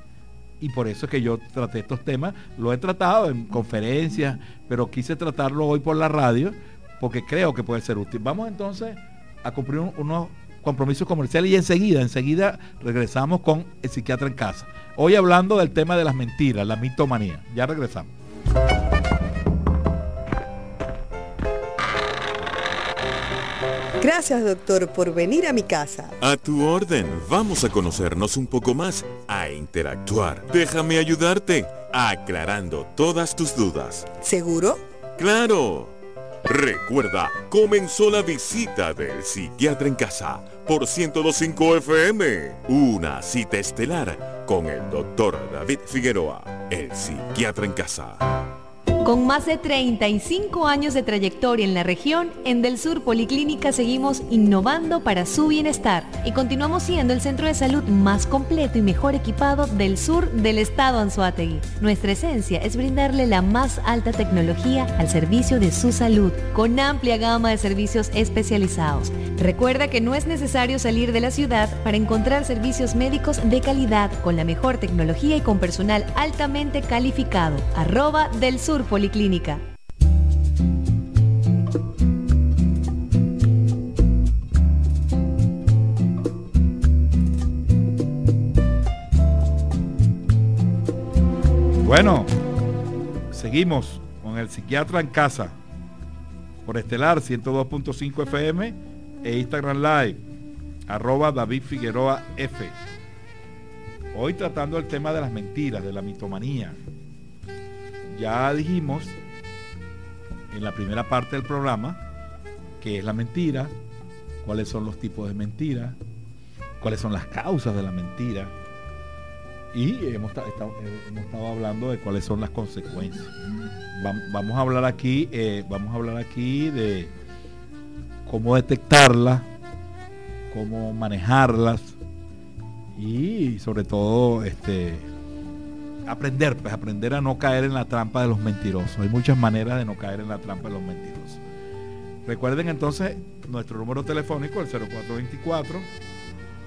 Y por eso es que yo traté estos temas, lo he tratado en conferencias, pero quise tratarlo hoy por la radio, porque creo que puede ser útil. Vamos entonces a cumplir unos compromisos comerciales y enseguida, enseguida regresamos con el psiquiatra en casa. Hoy hablando del tema de las mentiras, la mitomanía. Ya regresamos. Gracias, doctor, por venir a mi casa. A tu orden. Vamos a conocernos un poco más, a interactuar. Déjame ayudarte, aclarando todas tus dudas. ¿Seguro? ¡Claro! Recuerda, comenzó la visita del psiquiatra en casa por 1025 FM. Una cita estelar con el doctor David Figueroa, el psiquiatra en casa. Con más de 35 años de trayectoria en la región, en Del Sur Policlínica seguimos innovando para su bienestar y continuamos siendo el centro de salud más completo y mejor equipado del sur del estado Anzuategui. Nuestra esencia es brindarle la más alta tecnología al servicio de su salud, con amplia gama de servicios especializados. Recuerda que no es necesario salir de la ciudad para encontrar servicios médicos de calidad con la mejor tecnología y con personal altamente calificado. Arroba del Sur Policlínica. Bueno, seguimos con el psiquiatra en casa por Estelar 102.5 FM e Instagram Live, arroba David Figueroa F. Hoy tratando el tema de las mentiras, de la mitomanía, ya dijimos en la primera parte del programa qué es la mentira, cuáles son los tipos de mentiras, cuáles son las causas de la mentira y hemos, estado, hablando de cuáles son las consecuencias. Vamos a hablar aquí, eh, vamos a hablar aquí de cómo detectarlas, cómo manejarlas y sobre todo este aprender, pues aprender a no caer en la trampa de los mentirosos. Hay muchas maneras de no caer en la trampa de los mentirosos. Recuerden entonces nuestro número telefónico, el 0424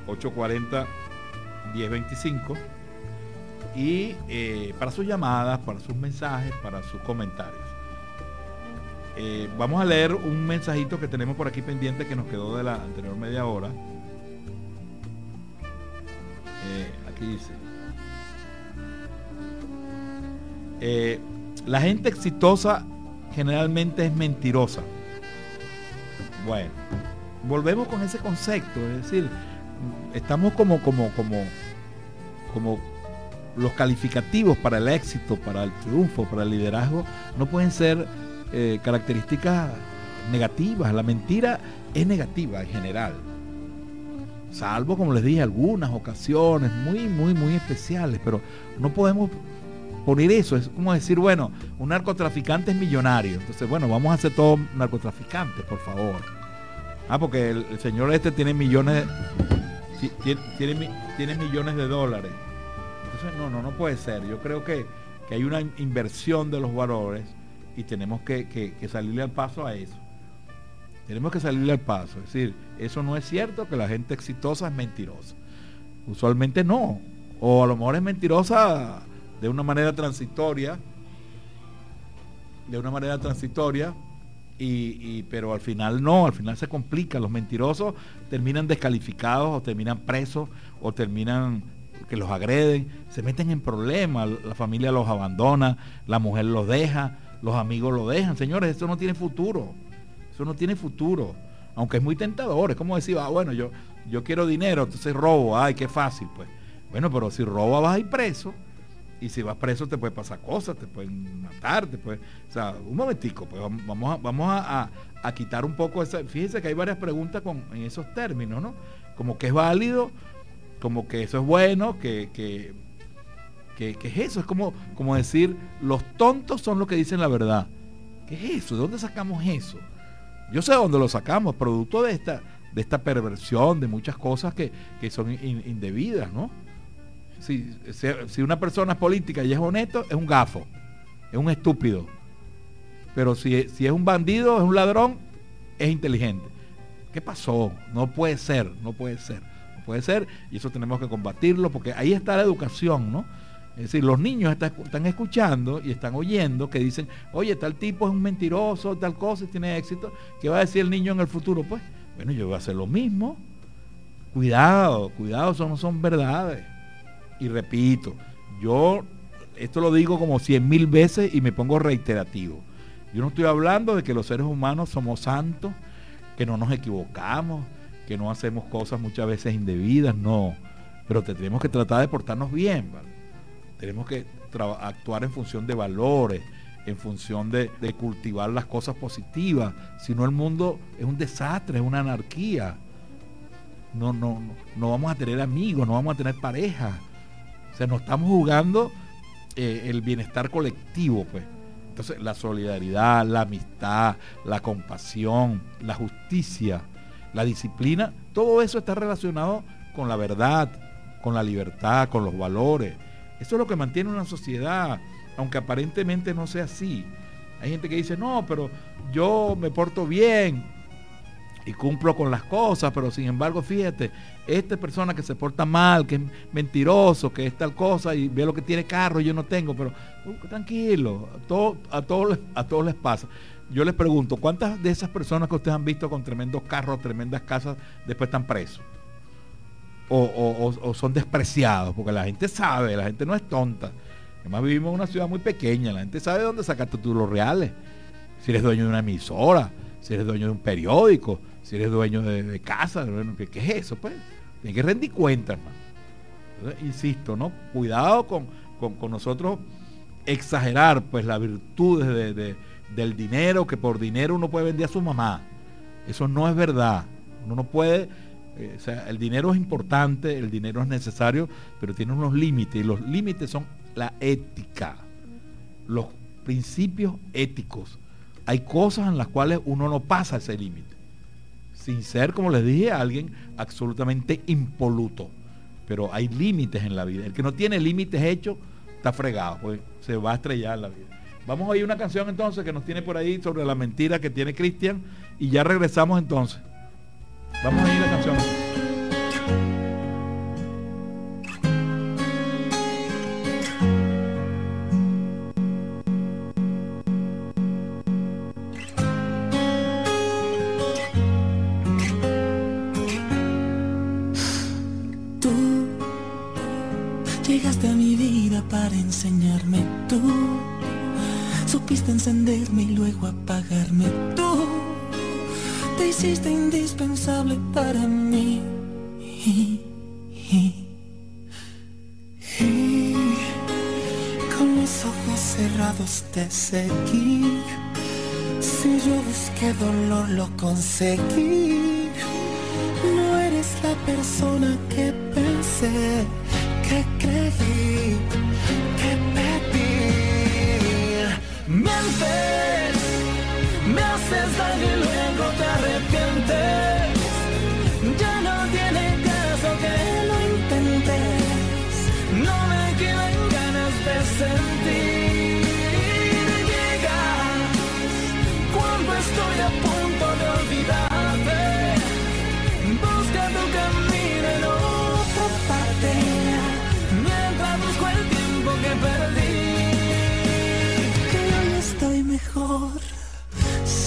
840 1025 y eh, para sus llamadas, para sus mensajes, para sus comentarios. Eh, vamos a leer un mensajito que tenemos por aquí pendiente que nos quedó de la anterior media hora. Eh, aquí dice, Eh, la gente exitosa generalmente es mentirosa. Bueno, volvemos con ese concepto, es decir, estamos como, como, como, como los calificativos para el éxito, para el triunfo, para el liderazgo, no pueden ser eh, características negativas. La mentira es negativa en general. Salvo, como les dije, algunas ocasiones muy, muy, muy especiales, pero no podemos poner eso. Es como decir, bueno, un narcotraficante es millonario. Entonces, bueno, vamos a hacer todo narcotraficantes, por favor. Ah, porque el, señor este tiene millones, tiene, tiene, millones de dólares. Entonces, no, no, no puede ser. Yo creo que, hay una inversión de los valores y tenemos que, que salirle al paso a eso. Tenemos que salirle al paso. Es decir, eso no es cierto que la gente exitosa es mentirosa. Usualmente no. O a lo mejor es mentirosa de una manera transitoria, de una manera transitoria, y, pero al final no, al final se complica. Los mentirosos terminan descalificados o terminan presos o terminan que los agreden, se meten en problemas, la familia los abandona, la mujer los deja, los amigos los dejan. Señores, eso no tiene futuro. Eso no tiene futuro. Aunque es muy tentador, es como decir, ah, bueno, yo, yo quiero dinero, entonces robo, ay, qué fácil, pues. Bueno, pero si roba vas a ir preso y si vas preso te puede pasar cosas, te pueden matar, te puede, o sea, un momentico, pues vamos a, vamos a, quitar un poco esa, fíjense que hay varias preguntas con, en esos términos, ¿no? Como que es válido como que eso es bueno, que, que, que, es eso, es como, como decir, los tontos son los que dicen la verdad. ¿Qué es eso? ¿De dónde sacamos eso? Yo sé dónde lo sacamos, producto de esta, de esta perversión, de muchas cosas que, son indebidas, ¿no? Si, si, una persona es política y es honesto, es un gafo, es un estúpido. Pero si, si es un bandido, es un ladrón, es inteligente. ¿Qué pasó? No puede ser, no puede ser. No puede ser y eso tenemos que combatirlo porque ahí está la educación, ¿no? Es decir, los niños están escuchando y están oyendo que dicen, oye, tal tipo es un mentiroso, tal cosa, tiene éxito. ¿Qué va a decir el niño en el futuro? Pues, bueno, yo voy a hacer lo mismo. Cuidado, cuidado, eso no son verdades. Y repito, yo esto lo digo como cien mil veces y me pongo reiterativo. Yo no estoy hablando de que los seres humanos somos santos, que no nos equivocamos, que no hacemos cosas muchas veces indebidas, no. Pero tenemos que tratar de portarnos bien, ¿vale? Tenemos que actuar en función de valores, en función de, cultivar las cosas positivas. Si no, el mundo es un desastre, es una anarquía. No, no, no, vamos a tener amigos, no vamos a tener pareja. O sea, no estamos jugando eh, el bienestar colectivo, pues. Entonces, la solidaridad, la amistad, la compasión, la justicia, la disciplina, todo eso está relacionado con la verdad, con la libertad, con los valores. Eso es lo que mantiene una sociedad, aunque aparentemente no sea así. Hay gente que dice, no, pero yo me porto bien y cumplo con las cosas, pero sin embargo, fíjate, esta persona que se porta mal, que es mentiroso, que es tal cosa y ve lo que tiene carro yo no tengo, pero uh, tranquilo, a, todo, a, todos, a todos les pasa. Yo les pregunto, ¿cuántas de esas personas que ustedes han visto con tremendos carros, tremendas casas, después están presos? o, son despreciados, porque la gente sabe, la gente no es tonta. Además vivimos en una ciudad muy pequeña, la gente sabe dónde sacar títulos reales. Si eres dueño de una emisora, si eres dueño de un periódico, si eres dueño de, casa, ¿qué, es eso? Pues tienes que rendir cuentas, insisto, ¿no? Cuidado con, nosotros exagerar pues las virtudes del dinero, que por dinero uno puede vender a su mamá. Eso no es verdad. Uno no puede eh, o sea, el dinero es importante, el dinero es necesario, pero tiene unos límites y los límites son la ética, los principios éticos. Hay cosas en las cuales uno no pasa ese límite, sin ser, como les dije, alguien absolutamente impoluto. Pero hay límites en la vida. El que no tiene límites hechos está fregado, pues se va a estrellar la vida. Vamos a oír una canción entonces que nos tiene por ahí sobre la mentira que tiene Cristian y ya regresamos entonces. Vamos a a la canción. Lo conseguí.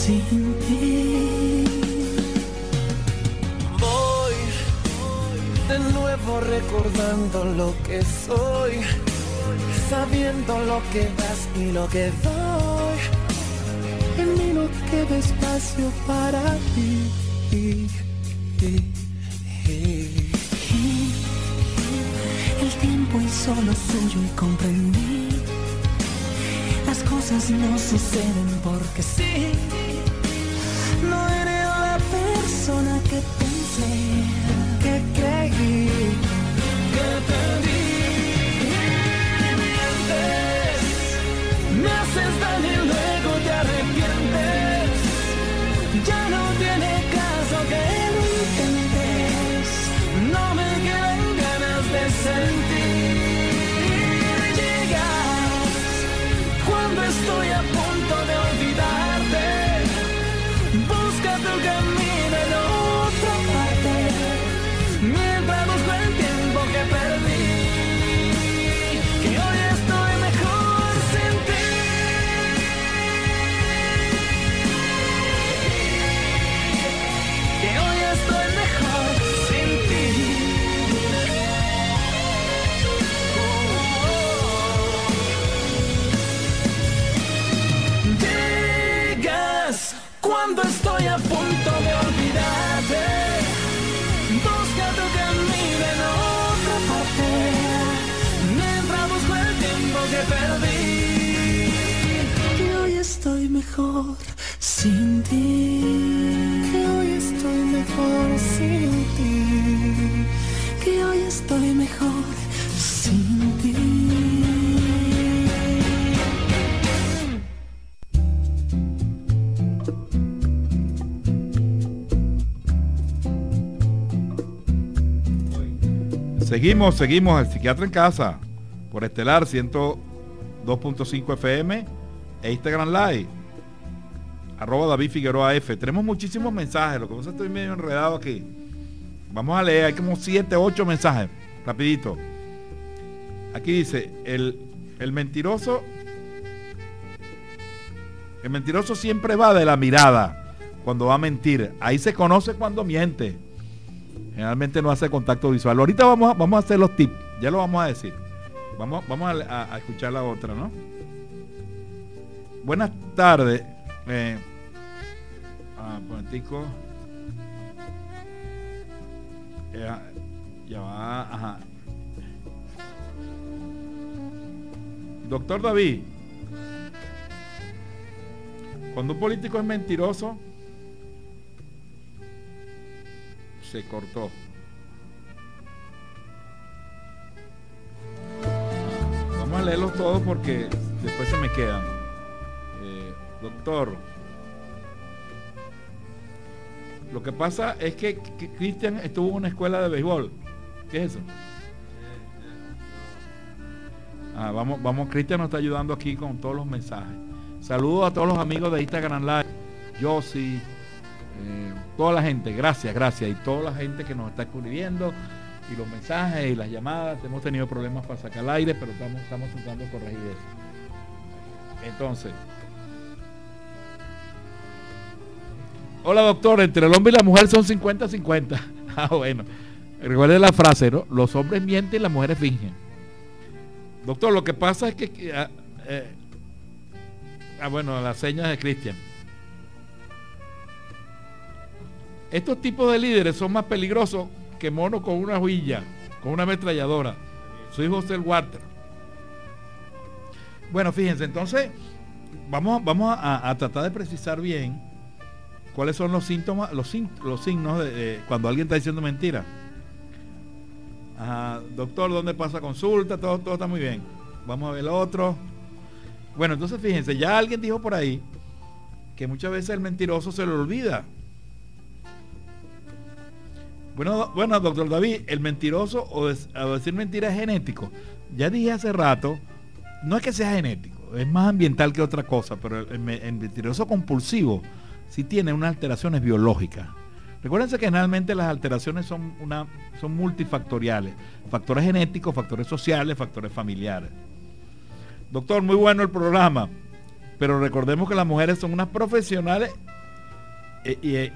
Sin ti. recordando lo que soy, sabiendo lo que das y lo que doy. En mí no queda espacio para ti. El tiempo es solo suyo y comprendí. Las cosas no suceden porque sí no eres la persona que pensé, que creí, que pedí. Me mientes, me haces daño estoy a punto de olvidarte. Busca tu camino en otra parte, mientras busco el tiempo que perdí. Que hoy estoy mejor sin ti. Seguimos, seguimos, el psiquiatra en casa, por Estelar 102.5 FM e Instagram Live, arroba David Figueroa F. Tenemos muchísimos mensajes, lo que pasa estoy medio enredado aquí. Vamos a leer, hay como 7, 8 mensajes, rapidito. Aquí dice, el, el mentiroso, el mentiroso siempre va de la mirada cuando va a mentir. Ahí se conoce cuando miente. Generalmente no hace contacto visual. Ahorita vamos a, vamos a hacer los tips, ya lo vamos a decir. Vamos, vamos a, escuchar la otra, ¿no? Buenas tardes. Eh, ah, ya va, ajá. Doctor David, cuando un político es mentiroso, se cortó. Vamos a leerlos todos porque después se me quedan. Eh, doctor, lo que pasa es que, Cristian estuvo en una escuela de béisbol. ¿Qué es eso? Ah, vamos, vamos, Cristian nos está ayudando aquí con todos los mensajes. Saludos a todos los amigos de Instagram Live, Yossi, eh, toda la gente, gracias, gracias, y toda la gente que nos está escribiendo, y los mensajes y las llamadas. Hemos tenido problemas para sacar el aire, pero estamos, estamos tratando de corregir eso. Entonces, hola doctor, entre el hombre y la mujer son 50-50. ah, bueno. Recuerde la frase, ¿no? Los hombres mienten y las mujeres fingen. Doctor, lo que pasa es que... ah, eh, ah, bueno, las señas de Cristian. Estos tipos de líderes son más peligrosos que mono con una huilla, con una ametralladora. Soy José Walter. Bueno, fíjense, entonces vamos, vamos a, tratar de precisar bien cuáles son los síntomas, los, los signos de, de cuando alguien está diciendo mentira. Ajá, doctor, ¿dónde pasa consulta? Todo, todo está muy bien. Vamos a ver lo otro. Bueno, entonces fíjense, ya alguien dijo por ahí que muchas veces el mentiroso se le olvida. Bueno, bueno, doctor David, el mentiroso o, decir mentira es genético. Ya dije hace rato, no es que sea genético, es más ambiental que otra cosa, pero el, el mentiroso compulsivo sí tiene unas alteraciones biológicas. Recuérdense que generalmente las alteraciones son, una, son multifactoriales. Factores genéticos, factores sociales, factores familiares. Doctor, muy bueno el programa, pero recordemos que las mujeres son unas profesionales eh, y, eh,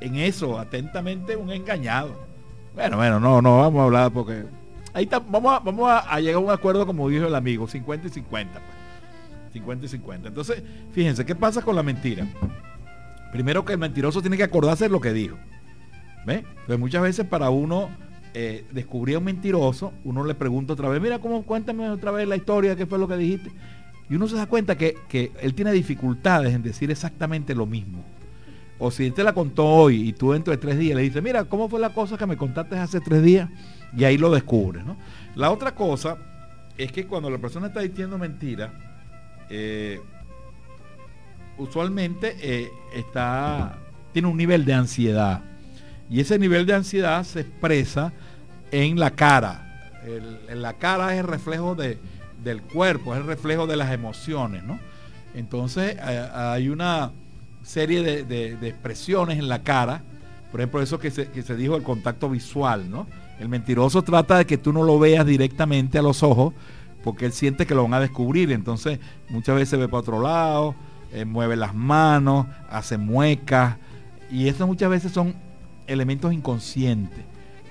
en eso, atentamente, un engañado. Bueno, bueno, no, no, vamos a hablar porque... Ahí está, vamos, a, vamos a, llegar a un acuerdo, como dijo el amigo, 50 y 50. Pues. 50 y 50. Entonces, fíjense, ¿qué pasa con la mentira? Primero que el mentiroso tiene que acordarse de lo que dijo. ¿Ve? Entonces muchas veces para uno eh, descubrir un mentiroso, uno le pregunta otra vez, mira, cómo, cuéntame otra vez la historia, qué fue lo que dijiste. Y uno se da cuenta que, que él tiene dificultades en decir exactamente lo mismo. O si él te la contó hoy y tú dentro de tres días le dices, mira, ¿cómo fue la cosa que me contaste hace tres días? Y ahí lo descubres, ¿no? La otra cosa es que cuando la persona está diciendo mentira, eh, usualmente eh, está, tiene un nivel de ansiedad. Y ese nivel de ansiedad se expresa en la cara. En la cara es el reflejo de- del cuerpo, es el reflejo de las emociones, ¿no? Entonces eh, hay una serie de, de- expresiones en la cara, por ejemplo, eso que se, que se dijo el contacto visual, ¿no? El mentiroso trata de que tú no lo veas directamente a los ojos, porque él siente que lo van a descubrir, entonces muchas veces ve para otro lado, eh, mueve las manos, hace muecas, y eso muchas veces son elementos inconscientes.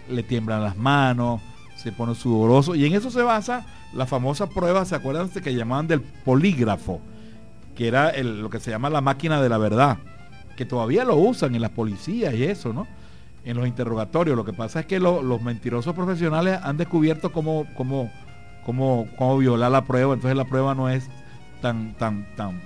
Le tiemblan las manos, se pone sudoroso, y en eso se basa la famosa prueba, ¿se acuerdan que llamaban del polígrafo? Que era el- lo que se llama la máquina de la verdad. que todavía lo usan en las policías y eso, ¿no? En los interrogatorios. Lo que pasa es que los mentirosos profesionales han descubierto cómo, cómo, cómo, cómo violar la prueba, entonces la prueba no es tan, tan, tan,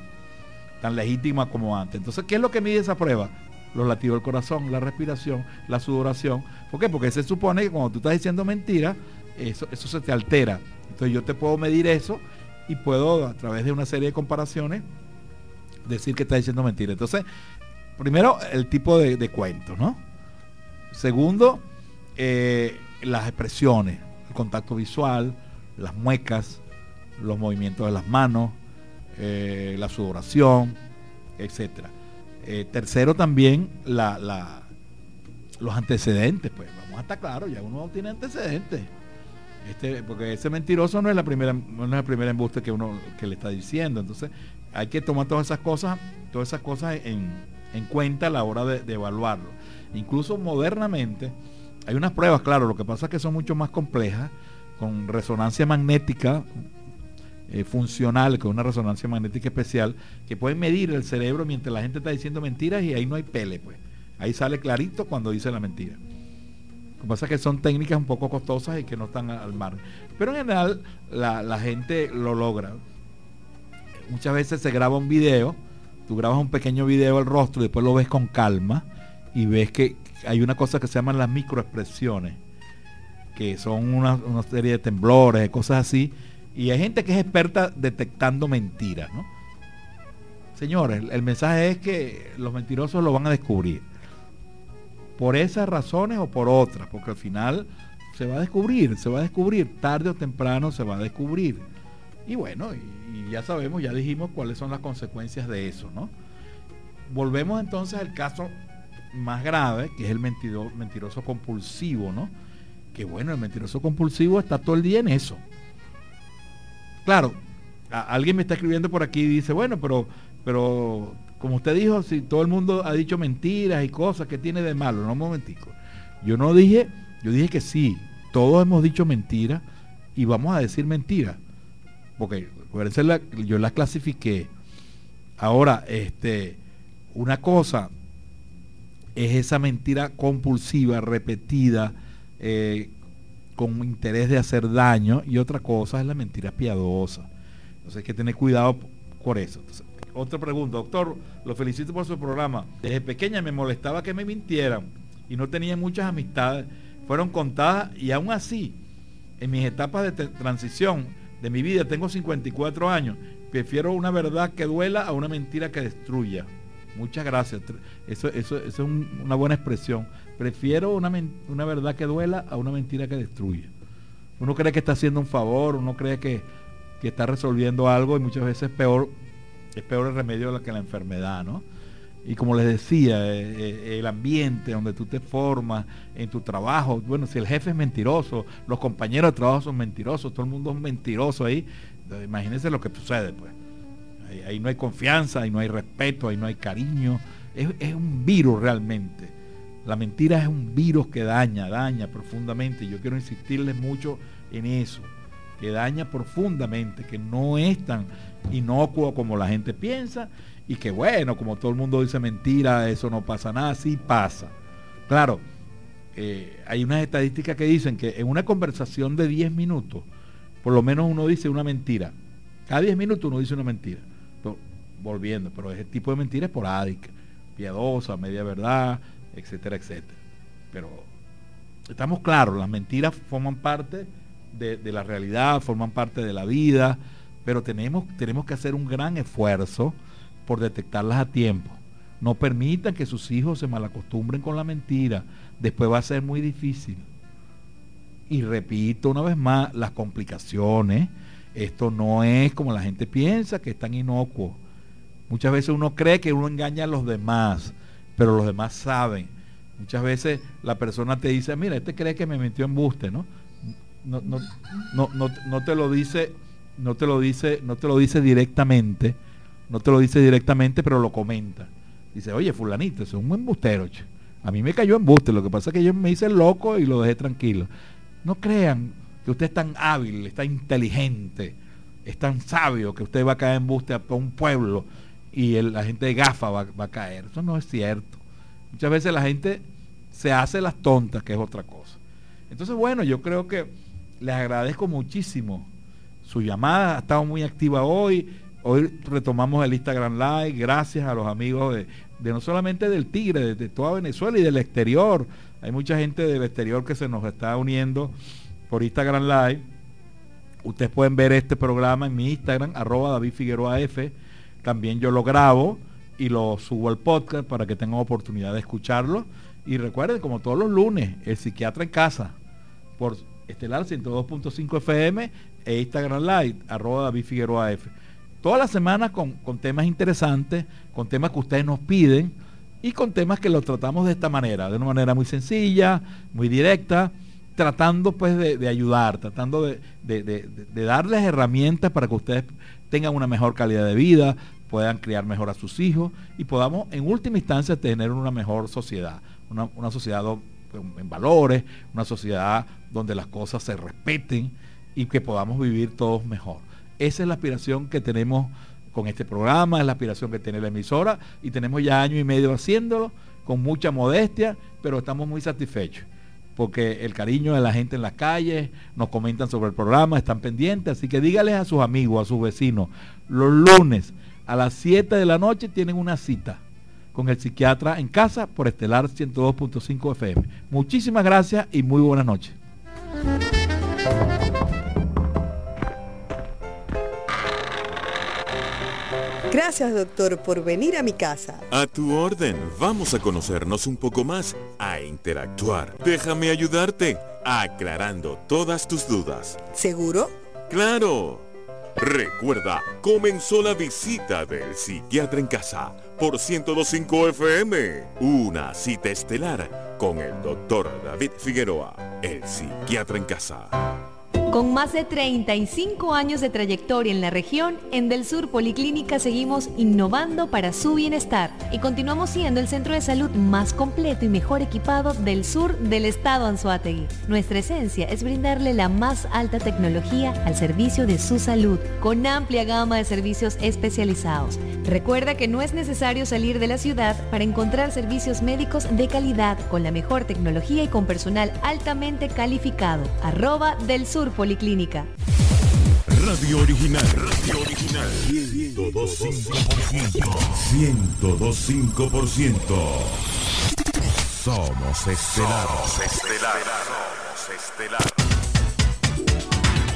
tan legítima como antes. Entonces, ¿qué es lo que mide esa prueba? Los latidos del corazón, la respiración, la sudoración. ¿Por qué? Porque se supone que cuando tú estás diciendo mentira, eso, eso se te altera. Entonces yo te puedo medir eso y puedo a través de una serie de comparaciones decir que está diciendo mentira. Entonces, primero, el tipo de, cuento, ¿no? Segundo, eh, las expresiones, el contacto visual, las muecas, los movimientos de las manos, eh, la sudoración, etc. Eh, tercero, también la, los antecedentes, pues vamos a estar claros, ya uno tiene antecedentes. Este, porque ese mentiroso no es la primera, no es la primera embuste que uno que le está diciendo. Entonces, hay que tomar todas esas cosas, todas esas cosas en, cuenta a la hora de, evaluarlo. Incluso modernamente, hay unas pruebas, claro, lo que pasa es que son mucho más complejas, con resonancia magnética eh, funcional, con una resonancia magnética especial, que pueden medir el cerebro mientras la gente está diciendo mentiras y ahí no hay pele, pues. Ahí sale clarito cuando dice la mentira. Lo que pasa es que son técnicas un poco costosas y que no están al mar. Pero en general la, gente lo logra. Muchas veces se graba un video, tú grabas un pequeño video al rostro y después lo ves con calma y ves que hay una cosa que se llaman las microexpresiones, que son una, serie de temblores, cosas así. Y hay gente que es experta detectando mentiras, ¿no? Señores, el mensaje es que los mentirosos lo van a descubrir por esas razones o por otras, porque al final se va a descubrir, se va a descubrir, tarde o temprano se va a descubrir. Y bueno, y, ya sabemos, ya dijimos cuáles son las consecuencias de eso, ¿no? Volvemos entonces al caso más grave, que es el mentiroso compulsivo, ¿no? Que bueno, el mentiroso compulsivo está todo el día en eso. Claro, alguien me está escribiendo por aquí y dice, bueno, pero, pero como usted dijo, si todo el mundo ha dicho mentiras y cosas, que tiene de malo? No, un momentico. Yo no dije, yo dije que sí, todos hemos dicho mentiras y vamos a decir mentiras. Porque yo las clasifiqué. Ahora, este, una cosa es esa mentira compulsiva, repetida, eh, con interés de hacer daño, y otra cosa es la mentira piadosa. Entonces hay que tener cuidado por eso. Otra pregunta, doctor, lo felicito por su programa. Desde pequeña me molestaba que me mintieran y no tenía muchas amistades. Fueron contadas y aún así, en mis etapas de transición de mi vida, tengo 54 años, prefiero una verdad que duela a una mentira que destruya. Muchas gracias. Eso, eso, es una buena expresión. Prefiero una, una verdad que duela a una mentira que destruya. Uno cree que está haciendo un favor, uno cree que, que está resolviendo algo y muchas veces peor es peor el remedio que la enfermedad, ¿no? Y como les decía, eh, eh, el ambiente donde tú te formas, en tu trabajo, bueno, si el jefe es mentiroso, los compañeros de trabajo son mentirosos, todo el mundo es mentiroso ahí, imagínense lo que sucede, pues. Ahí, no hay confianza, ahí no hay respeto, ahí no hay cariño. Es, es un virus realmente. La mentira es un virus que daña, daña profundamente. Yo quiero insistirles mucho en eso que daña profundamente, que no es tan inocuo como la gente piensa y que bueno, como todo el mundo dice mentira, eso no pasa nada, sí pasa. Claro, eh, hay unas estadísticas que dicen que en una conversación de 10 minutos, por lo menos uno dice una mentira. Cada 10 minutos uno dice una mentira. volviendo, pero ese tipo de mentira es esporádica, piadosa, media verdad, etcétera, etcétera. Pero estamos claros, las mentiras forman parte de, la realidad, forman parte de la vida, pero tenemos, tenemos que hacer un gran esfuerzo por detectarlas a tiempo. No permitan que sus hijos se malacostumbren con la mentira. Después va a ser muy difícil. Y repito una vez más, las complicaciones. Esto no es como la gente piensa, que es tan inocuo. Muchas veces uno cree que uno engaña a los demás, pero los demás saben. Muchas veces la persona te dice, mira, este cree que me metió en buste, ¿no? no, no, no, no, te lo dice, no te lo dice, no te lo dice directamente, no te lo dice directamente, pero lo comenta. Dice, oye, fulanito, es un embustero. A mí me cayó embuste, lo que pasa es que yo me hice loco y lo dejé tranquilo. No crean que usted es tan hábil, es tan inteligente, es tan sabio que usted va a caer embuste a un pueblo y la gente de gafa va, va a caer. Eso no es cierto. Muchas veces la gente se hace las tontas, que es otra cosa. Entonces, bueno, yo creo que les agradezco muchísimo su llamada, ha estado muy activa hoy. Hoy retomamos el Instagram Live, gracias a los amigos de, no solamente del Tigre, de, toda Venezuela y del exterior. Hay mucha gente del exterior que se nos está uniendo por Instagram Live. Ustedes pueden ver este programa en mi Instagram, arroba David Figueroa F. También yo lo grabo y lo subo al podcast para que tengan oportunidad de escucharlo. Y recuerden, como todos los lunes, el psiquiatra en casa, por Estelar 102.5 FM e Instagram Live, arroba David Figueroa F. Toda la semana con, temas interesantes, con temas que ustedes nos piden y con temas que los tratamos de esta manera, de una manera muy sencilla, muy directa, tratando pues de, ayudar, tratando de, de, darles herramientas para que ustedes tengan una mejor calidad de vida, puedan criar mejor a sus hijos y podamos en última instancia tener una mejor sociedad, una, una sociedad en valores, una sociedad donde las cosas se respeten y que podamos vivir todos mejor. Esa es la aspiración que tenemos con este programa, es la aspiración que tiene la emisora y tenemos ya año y medio haciéndolo con mucha modestia, pero estamos muy satisfechos porque el cariño de la gente en las calles, nos comentan sobre el programa, están pendientes, así que dígales a sus amigos, a sus vecinos, los lunes a las 7 de la noche tienen una cita con el psiquiatra en casa por Estelar 102.5 FM. Muchísimas gracias y muy buenas noches. Gracias, doctor, por venir a mi casa. A tu orden. Vamos a conocernos un poco más, a interactuar. Déjame ayudarte, aclarando todas tus dudas. ¿Seguro? ¡Claro! Recuerda, comenzó la visita del psiquiatra en casa por 102.5 FM. Una cita estelar con el doctor David Figueroa, el psiquiatra en casa. Con más de 35 años de trayectoria en la región, en Del Sur Policlínica seguimos innovando para su bienestar y continuamos siendo el centro de salud más completo y mejor equipado del sur del estado Anzuategui. Nuestra esencia es brindarle la más alta tecnología al servicio de su salud, con amplia gama de servicios especializados. Recuerda que no es necesario salir de la ciudad para encontrar servicios médicos de calidad con la mejor tecnología y con personal altamente calificado. Arroba del Sur Policlínica. Radio Original. Radio Original. 102.5%. 102.5%. Somos estelar. Somos estelar. Somos estelar.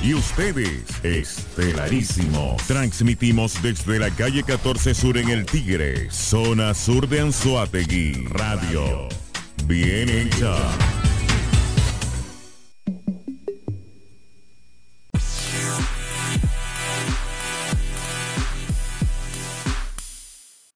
Y ustedes, estelarísimo. Transmitimos desde la calle 14 Sur en El Tigre, zona sur de Anzuategui. Radio. Bien hecha.